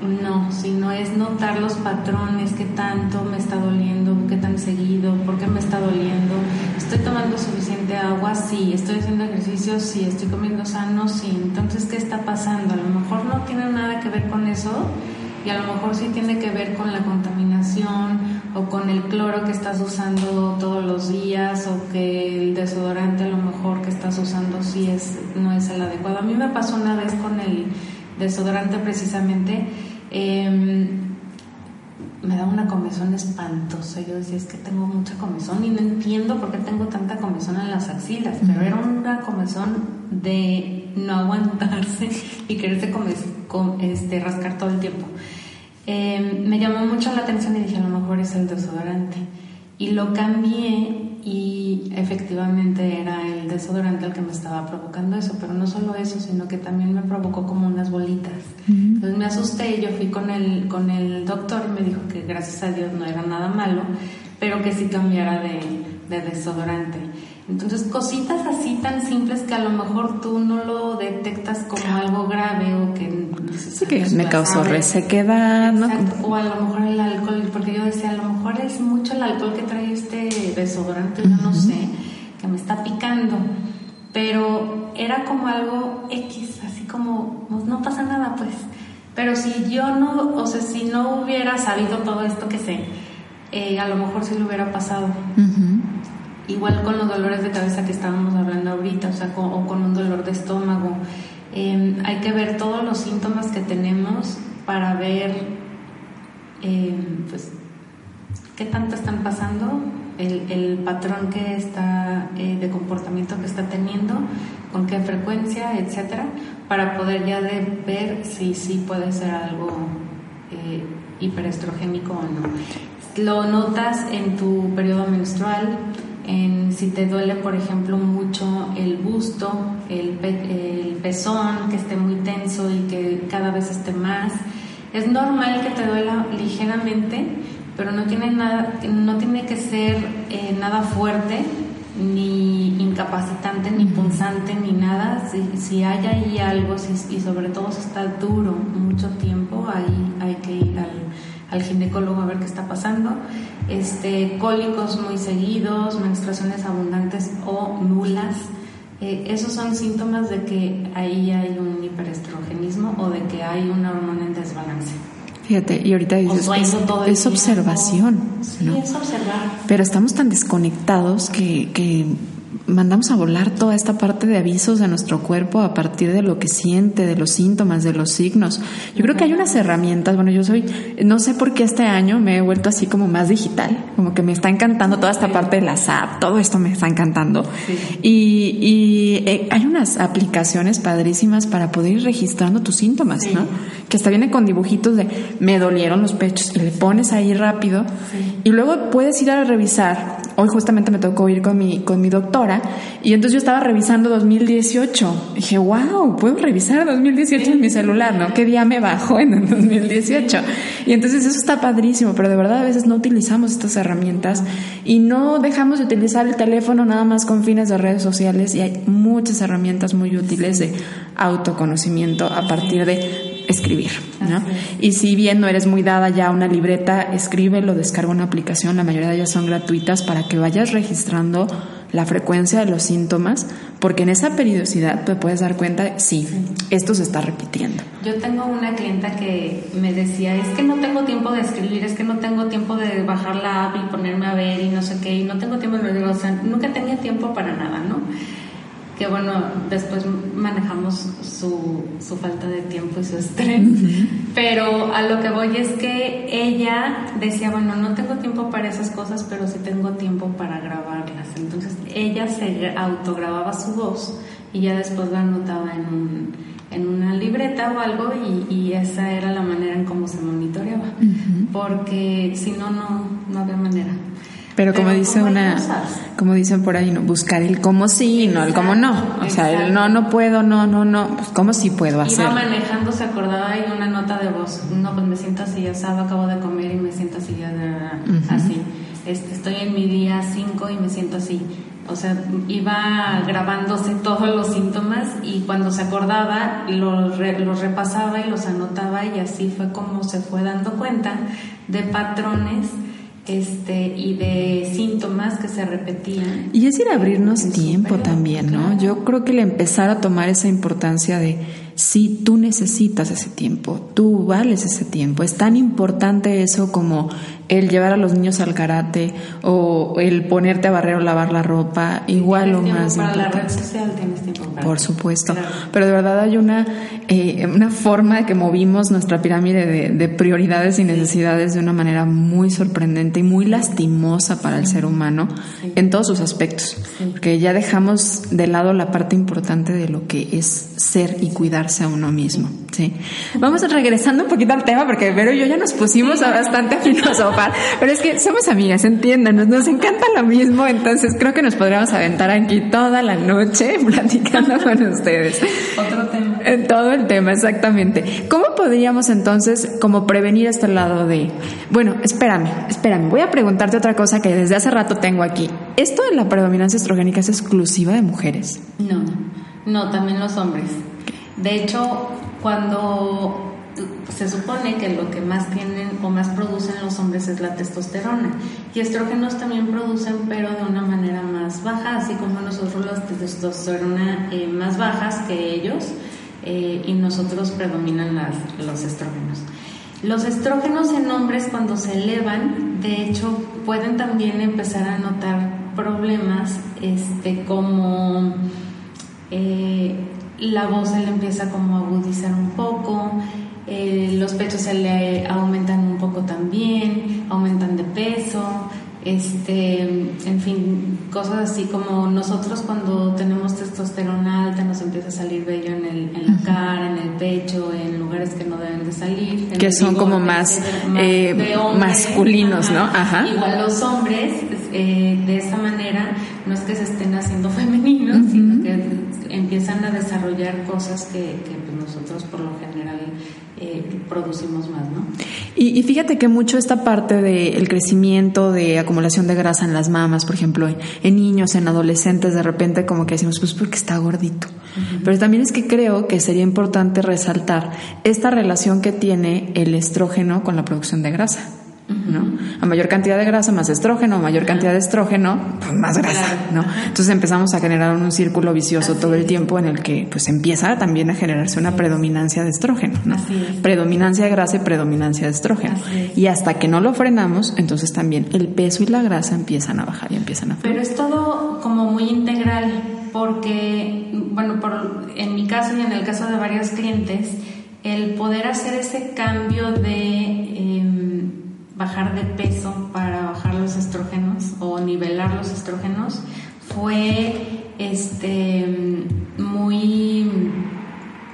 No, sino es notar los patrones, qué tanto me está doliendo, qué tan seguido, por qué me está doliendo. ¿Estoy tomando suficiente agua? Sí. ¿Estoy haciendo ejercicio? Sí. ¿Estoy comiendo sano? Sí. Entonces, ¿qué está pasando? A lo mejor no tiene nada que ver con eso y a lo mejor sí tiene que ver con la contaminación o con el cloro que estás usando todos los días o que el desodorante a lo mejor que estás usando sí es no es el adecuado. A mí me pasó una vez con el desodorante precisamente em, me da una comezón espantosa. Yo decía, es que tengo mucha comezón y no entiendo por qué tengo tanta comezón en las axilas, pero era una comezón de no aguantarse y quererse este, rascar todo el tiempo. Em, me llamó mucho la atención y dije, a lo mejor es el desodorante. Y lo cambié y efectivamente era el desodorante el que me estaba provocando eso, pero no solo eso, sino que también me provocó como unas bolitas. Entonces me asusté y yo fui con el, con el doctor y me dijo que gracias a Dios no era nada malo, pero que sí cambiara de, de desodorante. Entonces, cositas así tan simples que a lo mejor tú no lo detectas como algo grave o que... Sí, que me causó resequedad, ¿no? O a lo mejor el alcohol, porque yo decía, a lo mejor es mucho el alcohol que trae este desodorante, yo no sé, que me está picando. Pero era como algo X, así como, pues, no pasa nada, pues. Pero si yo no, o sea, si no hubiera sabido todo esto que sé, eh, a lo mejor sí lo hubiera pasado. Igual con los dolores de cabeza que estábamos hablando ahorita, o sea, con, o con un dolor de estómago. Em, hay que ver todos los síntomas que tenemos para ver, em, pues, qué tanto están pasando, el, el patrón que está, eh, de comportamiento que está teniendo, con qué frecuencia, etcétera, para poder ya de ver si sí puede ser algo eh, hiperestrogénico o no. Lo notas en tu periodo menstrual, en si te duele, por ejemplo, mucho el busto, el, el, pezón, que esté muy tenso y que cada vez esté más. Es normal que te duela ligeramente, pero no tiene, nada, no tiene que ser eh, nada fuerte, ni incapacitante, ni punzante, ni nada. Si, si hay ahí algo, si, y sobre todo si está duro mucho tiempo, ahí hay que ir al al ginecólogo a ver qué está pasando. Este, cólicos muy seguidos, menstruaciones abundantes o nulas. Eh, esos son síntomas de que ahí hay un hiperestrogenismo o de que hay una hormona en desbalance. Fíjate, y ahorita dices, es, es observación. Sí, es observar. Pero estamos tan desconectados que, que mandamos a volar toda esta parte de avisos de nuestro cuerpo a partir de lo que siente, de los síntomas, de los signos. Yo creo que hay unas herramientas, bueno, yo soy, no sé por qué este año me he vuelto así como más digital, como que me está encantando toda esta parte de la SAP, todo esto me está encantando. Y, y eh, hay unas aplicaciones padrísimas para poder ir registrando tus síntomas, ¿no? Que hasta viene con dibujitos de me dolieron los pechos y le pones ahí rápido y luego puedes ir a revisar. Hoy justamente me tocó ir con mi, con mi doctora y entonces yo estaba revisando 2018. dije, wow, puedo revisar 2018 en mi celular, ¿no? ¿Qué día me bajo en el 2018? Y entonces eso está padrísimo, pero de verdad a veces no utilizamos estas herramientas y no dejamos de utilizar el teléfono nada más con fines de redes sociales y hay muchas herramientas muy útiles de autoconocimiento a partir de escribir, ¿no? Y si bien no eres muy dada ya a una libreta, escríbelo, descarga una aplicación, la mayoría de ellas son gratuitas para que vayas registrando la frecuencia de los síntomas, porque en esa periodicidad te puedes dar cuenta, sí, esto se está repitiendo. Yo tengo una clienta que me decía, es que no tengo tiempo de escribir, es que no tengo tiempo de bajar la app y ponerme a ver y no sé qué, y no tengo tiempo de... O sea, nunca tenía tiempo para nada, ¿no? Que bueno, después manejamos su, su falta de tiempo y su estrés, pero a lo que voy es que ella decía, bueno, no tengo tiempo para esas cosas, pero sí tengo tiempo para grabarlas. Entonces ella se autogrababa su voz y ya después la anotaba en, un, en una libreta o algo y, y, esa era la manera en cómo se monitoreaba, porque si no, no, no había manera. Pero como dice una, como dicen por ahí, no buscar el cómo sí y no el cómo no. O sea, el no, no puedo, no, no, no, pues cómo sí puedo hacer. Iba manejando, se acordaba y una nota de voz. No, pues me siento así, ya sábado acabo de comer y me siento así, ya así. Este, estoy en mi día 5 y me siento así. O sea, iba grabándose todos los síntomas y cuando se acordaba los, los repasaba y los anotaba y así fue como se fue dando cuenta de patrones este, y de síntomas que se repetían. Y es ir a abrirnos tiempo también, ¿no? Yo creo que el empezar a tomar esa importancia de si tú necesitas ese tiempo, tú vales ese tiempo. Es tan importante eso como el llevar a los niños al karate o el ponerte a barrer o lavar la ropa, igual o más para la red social tienes tiempo Por supuesto, pero de verdad hay una, eh, una forma de que movimos nuestra pirámide de, prioridades y necesidades de una manera muy sorprendente y muy lastimosa para el ser humano en todos sus aspectos, porque ya dejamos de lado la parte importante de lo que es ser y cuidar a uno mismo. ¿sí? Vamos regresando un poquito al tema porque Vero y yo ya nos pusimos a bastante a filosofar, pero es que somos amigas, entiéndanos, nos encanta lo mismo, entonces creo que nos podríamos aventar aquí toda la noche platicando con ustedes. Otro tema. En todo el tema, exactamente. ¿Cómo podríamos entonces como prevenir este lado de, bueno, espérame, espérame, voy a preguntarte otra cosa que desde hace rato tengo aquí. ¿Esto de la predominancia estrogénica es exclusiva de mujeres? No, no, también los hombres. De hecho, cuando se supone que lo que más tienen o más producen los hombres es la testosterona. Y estrógenos también producen pero de una manera más baja así como nosotros las testosterona eh, más bajas que ellos eh, y nosotros predominan las, los estrógenos. Los estrógenos en hombres cuando se elevan de hecho pueden también empezar a notar problemas este como eh, la voz se le empieza como a agudizar un poco, eh, los pechos se le aumentan un poco también, aumentan de peso, este, en fin, cosas así como nosotros cuando tenemos testosterona alta nos empieza a salir vello en, el, en la cara, en el pecho, en lugares que no deben de salir. Que son como más, eh, masculinos, ¿no? Ajá. Igual los hombres, eh, de esa manera, no es que se estén haciendo femeninos, sino que empiezan a desarrollar cosas que, pues, nosotros por lo general eh, producimos más, ¿no? Y, fíjate que mucho esta parte del crecimiento, de acumulación de grasa en las mamas, por ejemplo, en, niños, en adolescentes, de repente como que decimos, pues porque está gordito. Pero también es que creo que sería importante resaltar esta relación que tiene el estrógeno con la producción de grasa. ¿No? A mayor cantidad de grasa, más estrógeno, a mayor cantidad de estrógeno, pues más grasa, ¿no? Entonces empezamos a generar un círculo vicioso todo el tiempo en el que pues empieza también a generarse una predominancia de estrógeno, ¿no? Predominancia de grasa y predominancia de estrógeno. Y hasta que no lo frenamos, entonces también el peso y la grasa empiezan a bajar y empiezan a Pero es todo como muy integral porque, bueno, por, en mi caso y en el caso de varios clientes, el poder hacer ese cambio de... Em, bajar de peso para bajar los estrógenos o nivelar los estrógenos fue este muy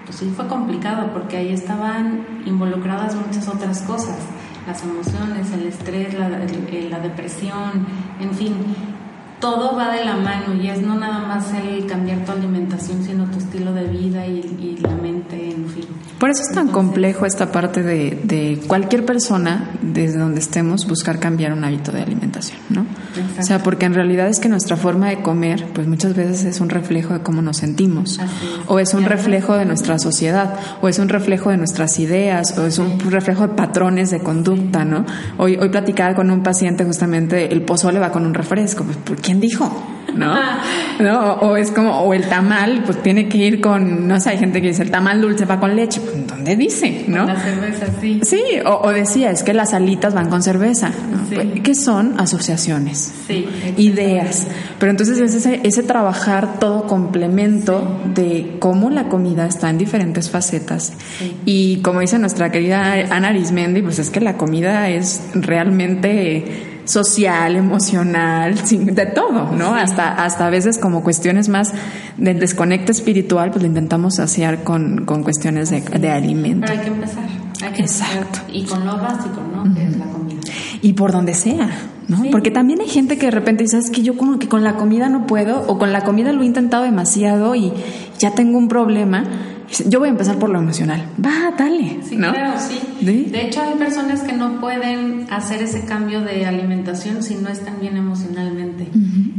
pues sí fue complicado porque ahí estaban involucradas muchas otras cosas las emociones el estrés la, la depresión en fin todo va de la mano y es no nada más el cambiar tu alimentación, sino tu estilo de vida y, la mente, en fin. Por eso es tan complejo esta parte de, de, cualquier persona, desde donde estemos, buscar cambiar un hábito de alimentación, ¿no? O sea, porque en realidad es que nuestra forma de comer, pues muchas veces es un reflejo de cómo nos sentimos, o es un reflejo de nuestra sociedad, o es un reflejo de nuestras ideas, o es un reflejo de patrones de conducta, ¿no? Hoy, hoy platicaba con un paciente justamente, el pozole va con un refresco, pues, ¿por quién dijo? ¿no? ¿No? O, es como, o el tamal, pues tiene que ir con, no sé, hay gente que dice el tamal dulce va con leche, ¿dónde dice? ¿No? La cerveza, sí. Sí, o, decía, es que las alitas van con cerveza, pues, ¿Qué son asociaciones, sí, ideas. Pero entonces es ese, ese trabajar todo complemento de cómo la comida está en diferentes facetas. Y como dice nuestra querida Ana Arismendi, pues es que la comida es realmente social, emocional, de todo, ¿no? Hasta, hasta a veces como cuestiones más del desconecto espiritual, pues lo intentamos saciar con, con cuestiones de, de, alimento. Pero hay que empezar. Exacto. y con lo básico, ¿no? Que es la comida. Y por donde sea, ¿no? Porque también hay gente que de repente dice, es que yo como que con la comida no puedo, o con la comida lo he intentado demasiado y ya tengo un problema yo voy a empezar por lo emocional. Va, dale. Sí, claro, sí. De hecho, hay personas que no pueden hacer ese cambio de alimentación si no están bien emocionalmente.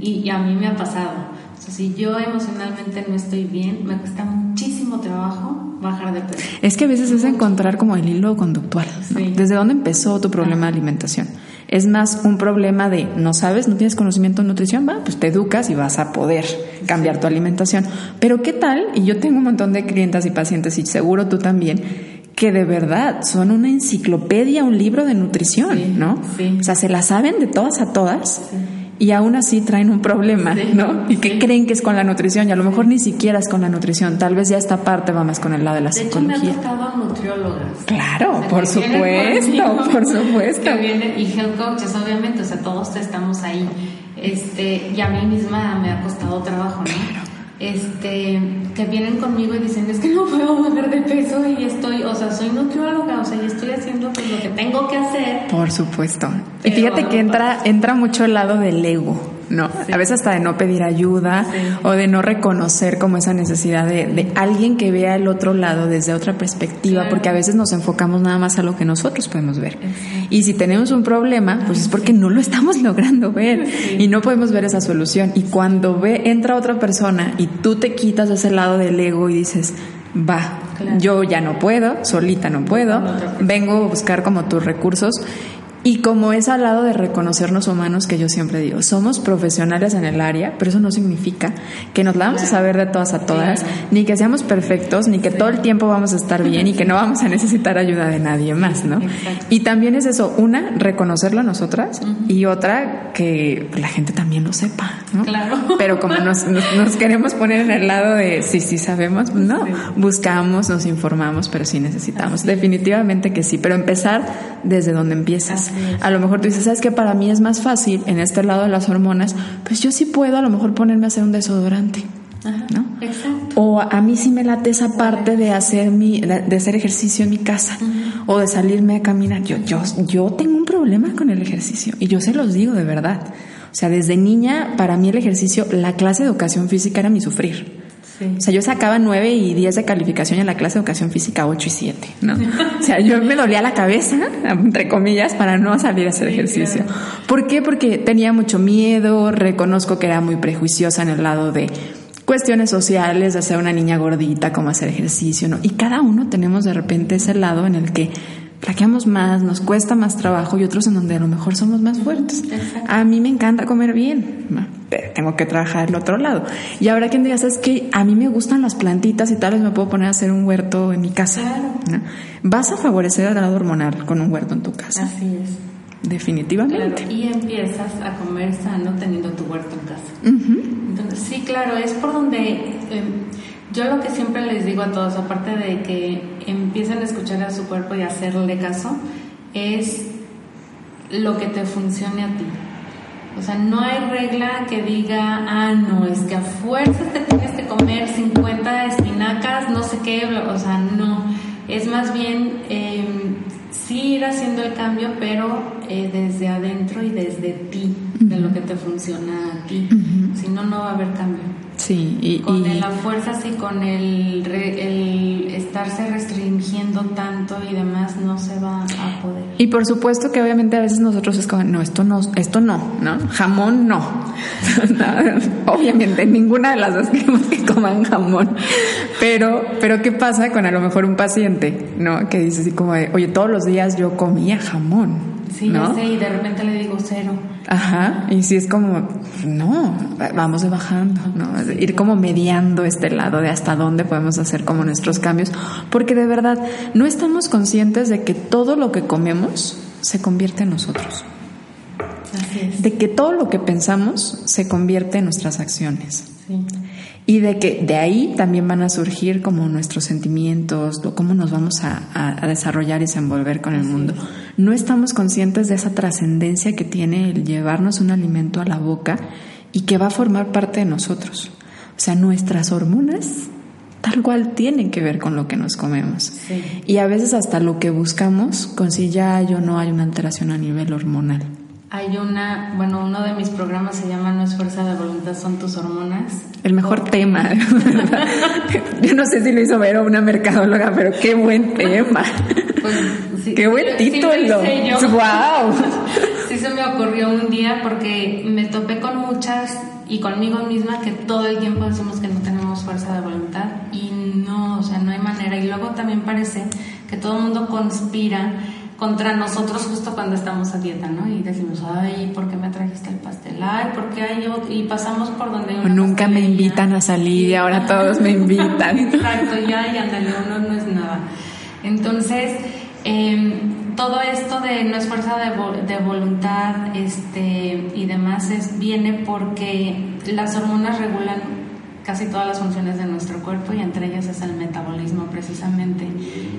y, a mí me ha pasado. O sea, si yo emocionalmente no estoy bien, me cuesta muchísimo trabajo bajar de peso. Es que a veces es encontrar como el hilo conductual. ¿Desde dónde empezó tu problema de alimentación? Es más un problema de no sabes, no tienes conocimiento en nutrición, va, pues te educas y vas a poder cambiar tu alimentación. Pero ¿qué tal? Y yo tengo un montón de clientas y pacientes y seguro tú también que de verdad son una enciclopedia, un libro de nutrición, ¿no? O sea, se la saben de todas a todas y aún así traen un problema, ¿no? Y que creen que es con la nutrición y a lo mejor ni siquiera es con la nutrición, tal vez ya esta parte va más con el lado de la de psicología. Hecho, me ha tocado nutriólogas. Claro, por supuesto, por supuesto. Que vienen, y health coaches, obviamente, o sea, todos estamos ahí. Este, y a mí misma me ha costado trabajo, ¿no? Este, que vienen conmigo y dicen, es que no puedo bajar de peso y estoy, o sea, soy nutrióloga, o sea, y estoy haciendo pues, lo que tengo que hacer. Por supuesto. Y fíjate que entra, entra mucho el lado del ego. ¿No? A veces hasta de no pedir ayuda o de no reconocer como esa necesidad de, alguien que vea el otro lado desde otra perspectiva, porque a veces nos enfocamos nada más a lo que nosotros podemos ver. Y si tenemos un problema, pues es porque no lo estamos logrando ver y no podemos ver esa solución. Y cuando ve, entra otra persona y tú te quitas ese lado del ego y dices, va, yo ya no puedo, solita no puedo, vengo a buscar como tus recursos y como es al lado de reconocernos humanos que yo siempre digo, somos profesionales en el área, pero eso no significa que nos la vamos a saber de todas a todas, ni que seamos perfectos, ni que todo el tiempo vamos a estar bien y que no vamos a necesitar ayuda de nadie más, ¿no? Y también es eso, una, reconocerlo a nosotras y otra, que la gente también lo sepa, ¿no? Claro. Pero como nos, nos, queremos poner en el lado de sí, sí sabemos, pues no, buscamos, nos informamos, pero sí necesitamos. Definitivamente que sí, pero empezar desde donde empiezas. A lo mejor tú dices, ¿sabes que Para mí es más fácil en este lado de las hormonas, pues yo sí puedo a lo mejor ponerme a hacer un desodorante. ¿no? Exacto. O a mí sí me late esa parte de hacer mi, de hacer ejercicio en mi casa o de salirme a caminar. Yo, yo, yo tengo un problema con el ejercicio y yo se los digo de verdad. O sea, desde niña, para mí el ejercicio, la clase de educación física era mi sufrir. O sea, yo sacaba 9 y 10 de calificación en la clase de educación física 8 y 7, ¿no? O sea, yo me dolía la cabeza, entre comillas, para no salir a hacer ejercicio. ¿Por qué? Porque tenía mucho miedo, reconozco que era muy prejuiciosa en el lado de cuestiones sociales, de ser una niña gordita, cómo hacer ejercicio, ¿no? Y cada uno tenemos de repente ese lado en el que flaqueamos más, nos cuesta más trabajo y otros en donde a lo mejor somos más fuertes. A mí me encanta comer bien, pero tengo que trabajar el otro lado. Y ahora quien diga, ¿sabes que A mí me gustan las plantitas y tal vez me puedo poner a hacer un huerto en mi casa. Vas a favorecer el grado hormonal con un huerto en tu casa. Así es. Definitivamente. Y empiezas a comer sano teniendo tu huerto en casa. Entonces, sí, claro, es por donde... Em, yo lo que siempre les digo a todos, aparte de que empiecen a escuchar a su cuerpo y hacerle caso, es lo que te funcione a ti. O sea, no hay regla que diga, ah, no, es que a fuerzas te tienes que comer 50 espinacas, no sé qué, o sea, no. Es más bien eh, sí ir haciendo el cambio, pero eh, desde adentro y desde ti, de lo que te funciona a ti. Si no, no va a haber cambio. Sí, y, con la fuerza, sí, con el, el estarse restringiendo tanto y demás no se va a poder. Y por supuesto que obviamente a veces nosotros es como, no, esto no, esto no, ¿no? Jamón no. obviamente ninguna de las dos queremos que coman jamón. Pero, pero ¿qué pasa con a lo mejor un paciente, ¿no? Que dice así como de, oye, todos los días yo comía jamón. Sí, ¿no? sé, y de repente le digo cero. Ajá, y si es como, no, vamos de bajando, ¿no? Ir como mediando este lado de hasta dónde podemos hacer como nuestros cambios, porque de verdad no estamos conscientes de que todo lo que comemos se convierte en nosotros. Así es. De que todo lo que pensamos se convierte en nuestras acciones. Sí. Y de que de ahí también van a surgir como nuestros sentimientos, cómo nos vamos a, desarrollar y desenvolver con el mundo. No estamos conscientes de esa trascendencia que tiene el llevarnos un alimento a la boca y que va a formar parte de nosotros. O sea, nuestras hormonas tal cual tienen que ver con lo que nos comemos. Y a veces hasta lo que buscamos, con si ya hay o no hay una alteración a nivel hormonal. Hay una, bueno, uno de mis programas se llama No es fuerza de voluntad, son tus hormonas. El mejor tema. Yo no sé si lo hizo ver una mercadóloga, pero qué buen tema. Pues, qué buen título. Sí wow. Sí se me ocurrió un día porque me topé con muchas y conmigo misma que todo el tiempo decimos que no tenemos fuerza de voluntad y no, o sea, no hay manera. Y luego también parece que todo el mundo conspira contra nosotros justo cuando estamos a dieta, ¿no? Y decimos, ay, ¿por qué me trajiste el pastel? Ay, ¿por qué hay otro? Y pasamos por donde hay Nunca me invitan a salir y ahora todos me invitan. Exacto, ya, y ándale, uno no es nada. Entonces, em, todo esto de no es fuerza de, de, voluntad este, y demás es, viene porque las hormonas regulan casi todas las funciones de nuestro cuerpo y entre ellas es el metabolismo precisamente.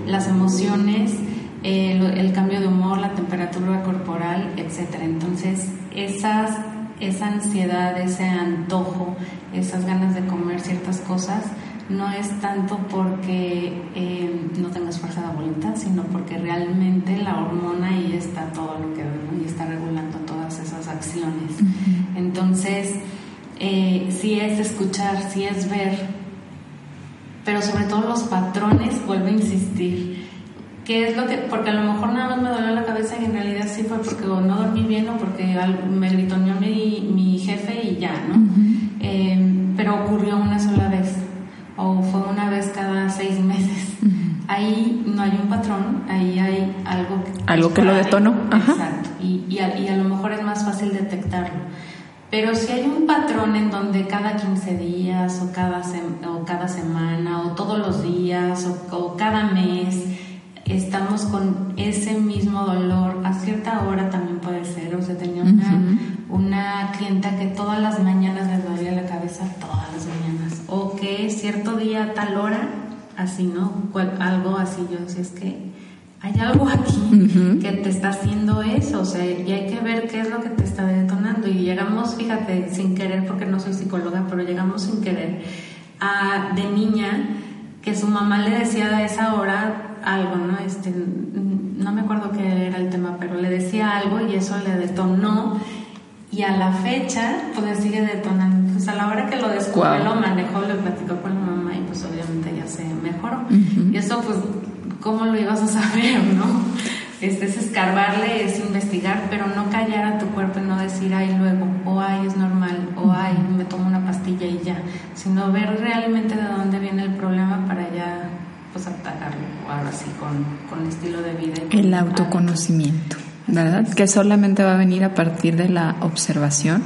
Las emociones el, cambio de humor, la temperatura corporal, etcétera. Entonces, esas, esa ansiedad, ese antojo, esas ganas de comer ciertas cosas, no es tanto porque eh, no tengas fuerza de voluntad, sino porque realmente la hormona ahí está todo lo que y está regulando todas esas acciones. Entonces, eh, sí es escuchar, sí es ver, pero sobre todo los patrones, vuelvo a insistir, ¿Qué es lo que.? Porque a lo mejor nada más me dolió la cabeza y en realidad sí fue porque no dormí bien o porque me gritoneó mi, mi jefe y ya, ¿no? Em, pero ocurrió una sola vez o fue una vez cada seis meses. Ahí no hay un patrón, ahí hay algo que. Algo que lo detonó. Exacto. Y, y, a, y a lo mejor es más fácil detectarlo. Pero si hay un patrón en donde cada 15 días o cada, o cada semana o todos los días o, o cada mes estamos con ese mismo dolor a cierta hora también puede ser. O sea, tenía una, una clienta que todas las mañanas le dolía la cabeza, todas las mañanas. O que cierto día, tal hora, así, ¿no? algo así. Yo decía, es que hay algo aquí que te está haciendo eso. O sea, y hay que ver qué es lo que te está detonando. Y llegamos, fíjate, sin querer, porque no soy psicóloga, pero llegamos sin querer, a, de niña, que su mamá le decía a esa hora algo, ¿no? Este, no me acuerdo qué era el tema, pero le decía algo y eso le detonó y a la fecha pues sigue detonando. Pues a la hora que lo descubrió, lo manejó, lo platicó con la mamá y pues obviamente ya se mejoró. Y eso pues, ¿cómo lo ibas a saber, no? Este, es escarbarle, es investigar, pero no callar a tu cuerpo y no decir, ay, luego, o ay, es normal, o ay, me tomo una pastilla y ya, sino ver realmente de dónde viene el problema para ya pues atacarlo, ahora sí, con, con estilo de vida. El autoconocimiento. ¿verdad? Que solamente va a venir a partir de la observación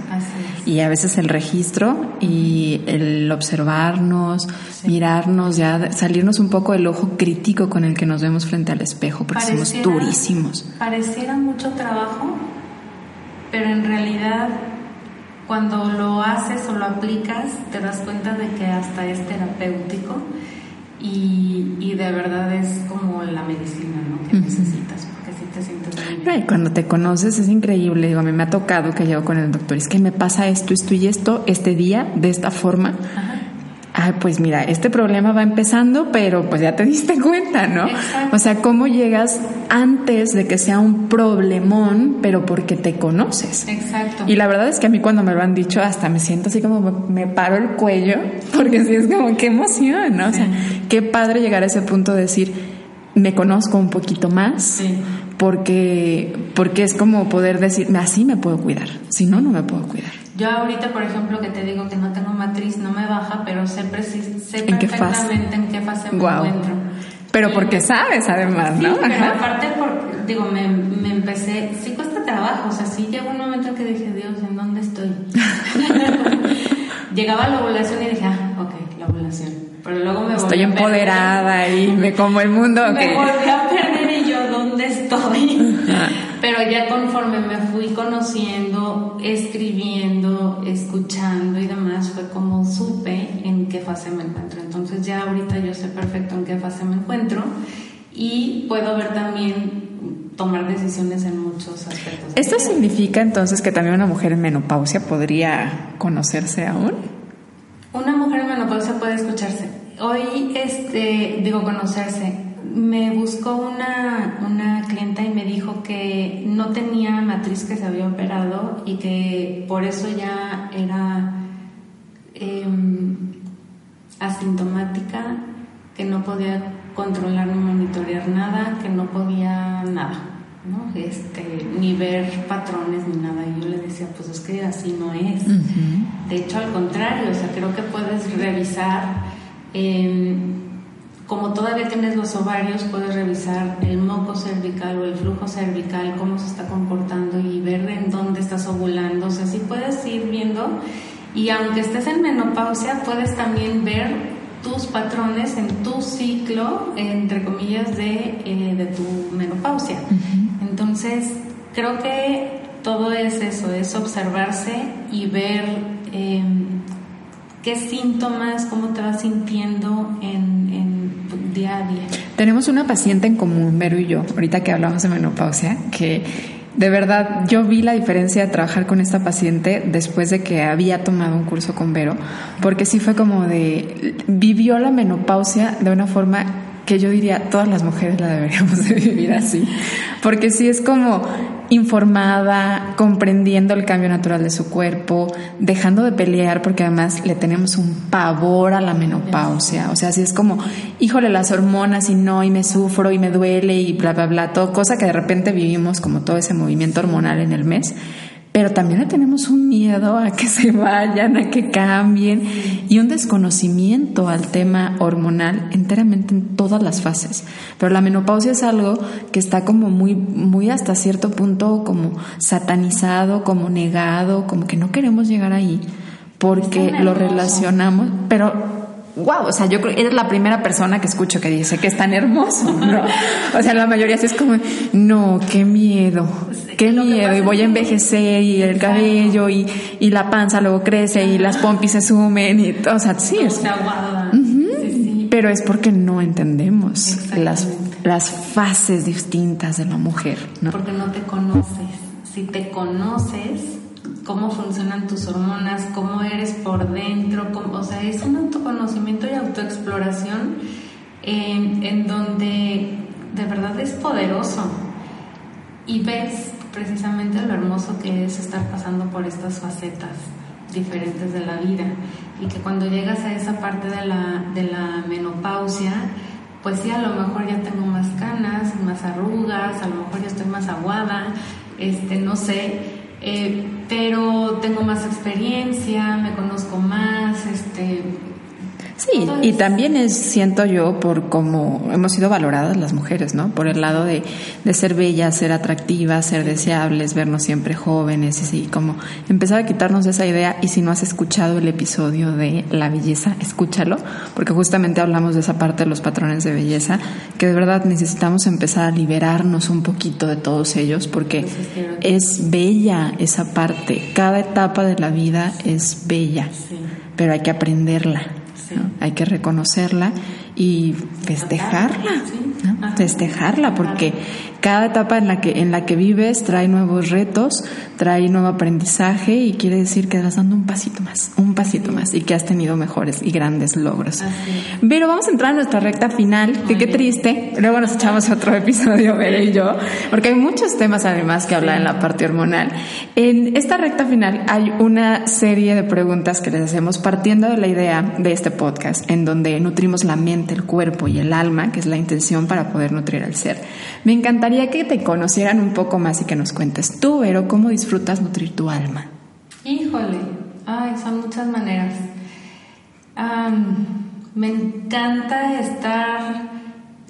y a veces el registro y el observarnos, mirarnos, ya salirnos un poco del ojo crítico con el que nos vemos frente al espejo, porque somos durísimos. Pareciera mucho trabajo, pero en realidad cuando lo haces o lo aplicas te das cuenta de que hasta es terapéutico y, y de verdad es como la medicina ¿no? que necesitas, porque si te sientes bien. cuando te conoces es increíble, digo, a mí me ha tocado que llego con el doctor, es que me pasa esto, esto y esto, este día, de esta forma. Ay, pues mira, este problema va empezando, pero pues ya te diste cuenta, ¿no? Exacto. O sea, cómo llegas antes de que sea un problemón, pero porque te conoces. Exacto. Y la verdad es que a mí cuando me lo han dicho hasta me siento así como me, paro el cuello, porque sí es como qué emoción, ¿no? O sea, qué padre llegar a ese punto de decir, me conozco un poquito más, Sí. porque, porque es como poder decir, así me puedo cuidar, si no, no me puedo cuidar. Yo ahorita, por ejemplo, que te digo que no tengo matriz, no me baja, pero sé, sé ¿En qué fase? perfectamente en qué fase me encuentro. Pero Y- porque sabes además, Sí, ¿no? pero Ajá. aparte, por, digo, me, me empecé, sí cuesta trabajo, o sea, sí llegó un momento en que dije, Dios, ¿en dónde estoy? Llegaba la ovulación y dije, ah, ok, la ovulación. Pero luego me volví Estoy empoderada y me como el mundo. Me ok. volví a perder y yo, ¿dónde estoy? Pero ya conforme me fui conociendo, escribiendo, escuchando y demás, fue como supe en qué fase me encuentro. Entonces ya ahorita yo sé perfecto en qué fase me encuentro y puedo ver también tomar decisiones en muchos aspectos. ¿Esto significa entonces que también una mujer en menopausia podría conocerse aún? Una mujer en menopausia puede escucharse. Hoy, este, digo, conocerse. Me buscó una, una clienta y me dijo que no tenía matriz que se había operado y que por eso ya era em, asintomática, que no podía controlar ni monitorear nada, que no podía nada, ¿no? Este, ni ver patrones ni nada. Y yo le decía, pues es que así no es. De hecho, al contrario, o sea, creo que puedes revisar, eh, como todavía tienes los ovarios, puedes revisar el moco cervical o el flujo cervical, cómo se está comportando y ver en dónde estás ovulando. O sea, sí puedes ir viendo. Y aunque estés en menopausia, puedes también ver tus patrones en tu ciclo, entre comillas, de, eh, de tu menopausia. Entonces, creo que todo es eso, es observarse y ver eh, qué síntomas, cómo te vas sintiendo en, día. Tenemos una paciente en común, Vero y yo, ahorita que hablamos de menopausia, que de verdad yo vi la diferencia de trabajar con esta paciente después de que había tomado un curso con Vero, porque sí fue como de, vivió la menopausia de una forma que yo diría, todas las mujeres la deberíamos de vivir así, porque sí es como informada, comprendiendo el cambio natural de su cuerpo, dejando de pelear porque además le tenemos un pavor a la menopausia, o sea, si es como, híjole, las hormonas y no, y me sufro y me duele y bla, bla, bla, todo, cosa que de repente vivimos como todo ese movimiento hormonal en el mes. Pero también le tenemos un miedo a que se vayan, a que cambien y un desconocimiento al tema hormonal enteramente en todas las fases. Pero la menopausia es algo que está como muy, muy hasta cierto punto como satanizado, como negado, como que no queremos llegar ahí porque lo relacionamos, pero wow, o sea, yo creo eres la primera persona que escucho que dice que es tan hermoso, ¿no? O sea, la mayoría sí es como, no, qué miedo, qué que miedo, y voy a que- envejecer, y el cabello, y, y la panza luego crece, y las pompis se sumen, y, o sea, sí, es. Sí, sí. pero es porque no entendemos las, las fases distintas de la mujer, ¿no? Porque no te conoces. Si te conoces, cómo funcionan tus hormonas, cómo eres por dentro, o sea, es un autoconocimiento y autoexploración en, en donde de verdad es poderoso. Y ves precisamente lo hermoso que es estar pasando por estas facetas diferentes de la vida. Y que cuando llegas a esa parte de la, de la menopausia, pues sí, a lo mejor ya tengo más canas, más arrugas, a lo mejor ya estoy más aguada, este, no sé, eh, pero tengo más experiencia, me conozco más, este... Sí, y también es, siento yo, por cómo hemos sido valoradas las mujeres, ¿no? Por el lado de, de ser bellas, ser atractivas, ser deseables, vernos siempre jóvenes, y así, como empezar a quitarnos esa idea. Y si no has escuchado el episodio de la belleza, escúchalo, porque justamente hablamos de esa parte de los patrones de belleza, que de verdad necesitamos empezar a liberarnos un poquito de todos ellos, porque es bella esa parte. Cada etapa de la vida es bella, pero hay que aprenderla. Hay que reconocerla y festejarla. ¿no? festejarla, porque cada etapa en la que en la que vives trae nuevos retos, trae nuevo aprendizaje y quiere decir que vas dando un pasito más, un pasito más y que has tenido mejores y grandes logros. Pero vamos a entrar a nuestra recta final, que qué triste. Luego nos echamos otro episodio, Bere y yo, porque hay muchos temas además que hablar en la parte hormonal. En esta recta final hay una serie de preguntas que les hacemos partiendo de la idea de este podcast, en donde nutrimos la mente, el cuerpo y el alma, que es la intención para poder nutrir al ser. Me encantaría que te conocieran un poco más y que nos cuentes tú, pero ¿cómo disfrutas nutrir tu alma? Híjole, ay, son muchas maneras. me encanta estar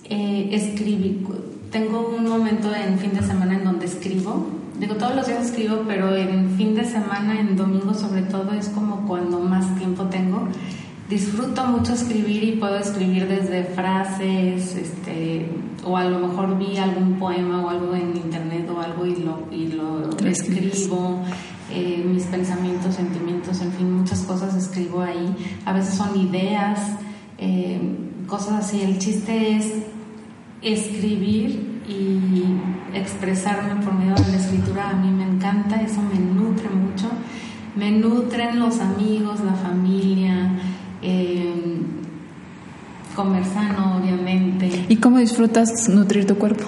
eh, escribiendo. Tengo un momento en fin de semana en donde escribo. Digo, todos los días escribo, pero en fin de semana, en domingo sobre todo, es como cuando más tiempo tengo disfruto mucho escribir y puedo escribir desde frases, este, o a lo mejor vi algún poema o algo en internet o algo y lo, y lo escribo, eh, mis pensamientos, sentimientos, en fin, muchas cosas escribo ahí. A veces son ideas, eh, cosas así. El chiste es escribir y expresarme por medio de la escritura. A mí me encanta, eso me nutre mucho. Me nutren los amigos, la familia, eh, comer sano, obviamente. ¿Y cómo disfrutas nutrir tu cuerpo?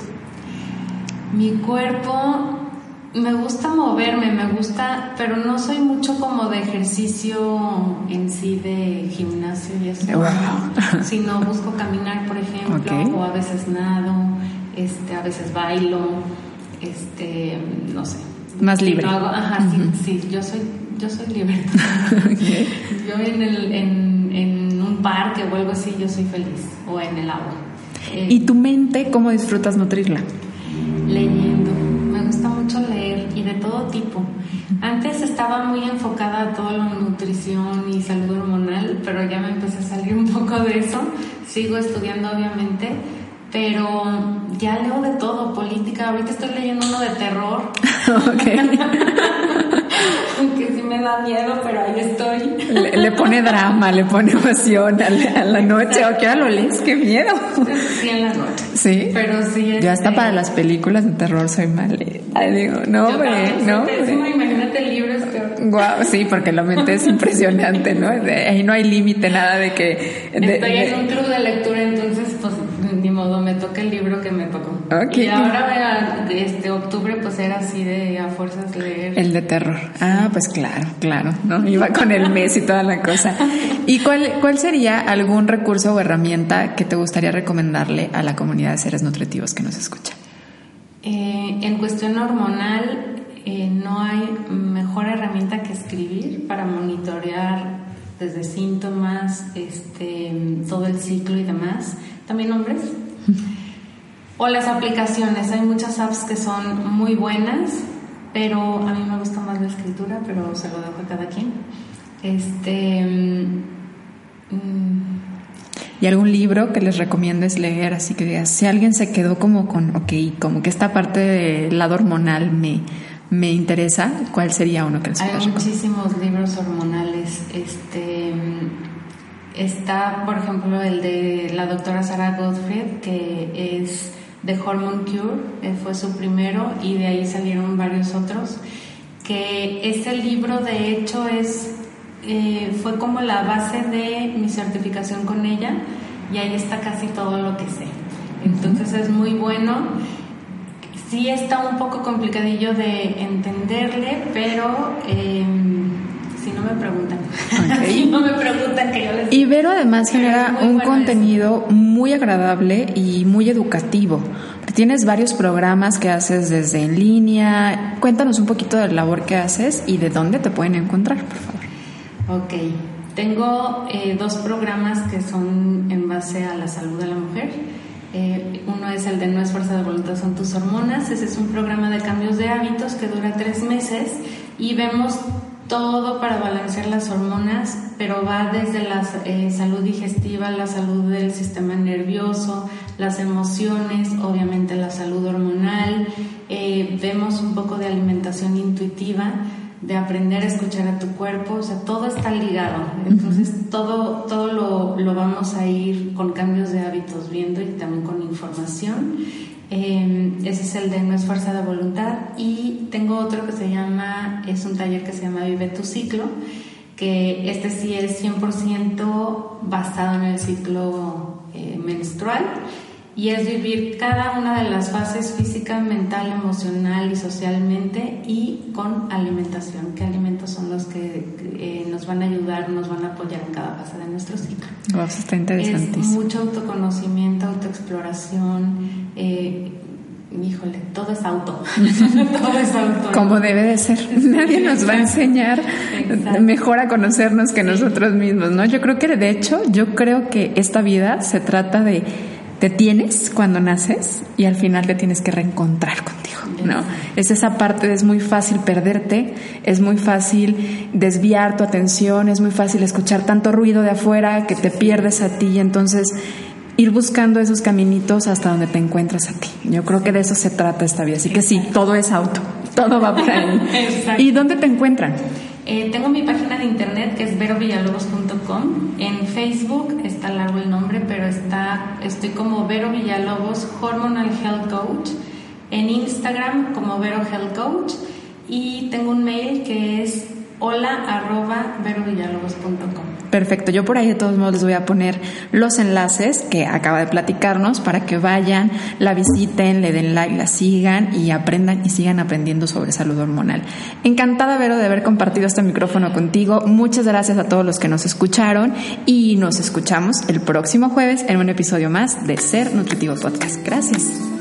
Mi cuerpo, me gusta moverme, me gusta, pero no soy mucho como de ejercicio en sí, de gimnasio y eso, sino busco caminar, por ejemplo, o a veces nado, este, a veces bailo, este, no sé. Más libre. ajá, sí, sí, yo soy, yo soy libre. Yo en el, en en un parque o algo así, yo soy feliz, o en el agua. ¿Y tu mente cómo disfrutas nutrirla? Leyendo, me gusta mucho leer y de todo tipo. Antes estaba muy enfocada a toda la nutrición y salud hormonal, pero ya me empecé a salir un poco de eso. Sigo estudiando, obviamente, pero ya leo de todo, política. Ahorita estoy leyendo uno de terror. Aunque sí me da miedo, pero ahí estoy. Le, pone drama, le pone emoción a la, noche. ¿O qué hora lo lees? ¡Qué miedo! Sí, en la noche. Sí. Pero sí. Yo hasta este, para las películas de terror soy mal. Ay, digo, no, hombre, no. imagínate el libro Guau, sí, porque la mente es impresionante, ¿no? ahí no hay límite, nada de que... Estoy en un club de lectura, entonces, ni modo, me toca el libro que me tocó. Y ahora, este octubre, pues, era así de a fuerzas leer. El de terror. Ah, pues claro, claro, ¿no? Iba con el mes y toda la cosa. ¿Y cuál, cuál sería algún recurso o herramienta que te gustaría recomendarle a la comunidad de seres nutritivos que nos escucha? Eh, en cuestión hormonal, eh, no hay mejor herramienta que escribir para monitorear desde síntomas, este, todo el ciclo y demás. También hombres. O las aplicaciones. Hay muchas apps que son muy buenas, pero a mí me gusta más la escritura, pero se lo dejo a cada quien. Este. Mm, ¿Y algún libro que les recomiendes leer? Así que digas, si alguien se quedó como con, ok, como que esta parte del lado hormonal me me interesa, ¿cuál sería uno que les Hay muchísimos libros hormonales. Este está, por ejemplo, el de la doctora Sarah Gottfried, que es The Hormone Cure, eh, fue su primero, y de ahí salieron varios otros. Que ese libro, de hecho, es eh, fue como la base de mi certificación con ella, y ahí está casi todo lo que sé. Entonces es muy bueno sí está un poco complicadillo de entenderle, pero em, si no me preguntan, si no me preguntan que yo les Vero además genera un contenido muy agradable y muy educativo. Tienes varios programas que haces desde en línea. Cuéntanos un poquito de la labor que haces y de dónde te pueden encontrar, por favor. Ok, tengo eh, dos programas que son en base a la salud de la mujer eh, uno es el de No es fuerza de voluntad, son tus hormonas. Ese es un programa de cambios de hábitos que dura tres meses y vemos todo para balancear las hormonas, pero va desde la eh, salud digestiva, la salud del sistema nervioso, las emociones, obviamente la salud hormonal. Eh, vemos un poco de alimentación intuitiva de aprender a escuchar a tu cuerpo, o sea, todo está ligado. Entonces, todo, todo lo, lo, vamos a ir con cambios de hábitos viendo y también con información. Em, ese es el de No es fuerza de voluntad. Y tengo otro que se llama, es un taller que se llama Vive tu ciclo, que este sí es 100% basado en el ciclo eh, menstrual y es vivir cada una de las fases física, mental, emocional y socialmente y con alimentación. ¿Qué alimentos son los que eh, nos van a ayudar, nos van a apoyar en cada fase de nuestro ciclo? está interesantísimo. Es mucho autoconocimiento, autoexploración. Eh, híjole, todo es auto. todo es auto. Como debe de ser. Nadie nos va a enseñar mejor a conocernos que nosotros mismos, ¿no? Yo creo que de hecho, yo creo que esta vida se trata de te tienes cuando naces y al final te tienes que reencontrar contigo, ¿no? Es esa parte, es muy fácil perderte, es muy fácil desviar tu atención, es muy fácil escuchar tanto ruido de afuera que te pierdes a ti, entonces ir buscando esos caminitos hasta donde te encuentras a ti. Yo creo que de eso se trata esta vida, así que sí, todo es auto, todo va por ahí. ¿Y dónde te encuentran? Eh, tengo mi página de internet que es verovillalobos.com. En Facebook está largo el nombre, pero está, estoy como Vero Villalobos Hormonal Health Coach. En Instagram como Vero Health Coach. Y tengo un mail que es hola arroba. Perfecto, yo por ahí de todos modos les voy a poner los enlaces que acaba de platicarnos para que vayan, la visiten, le den like, la sigan y aprendan y sigan aprendiendo sobre salud hormonal. Encantada, Vero, de haber compartido este micrófono contigo. Muchas gracias a todos los que nos escucharon y nos escuchamos el próximo jueves en un episodio más de Ser Nutritivo Podcast. Gracias.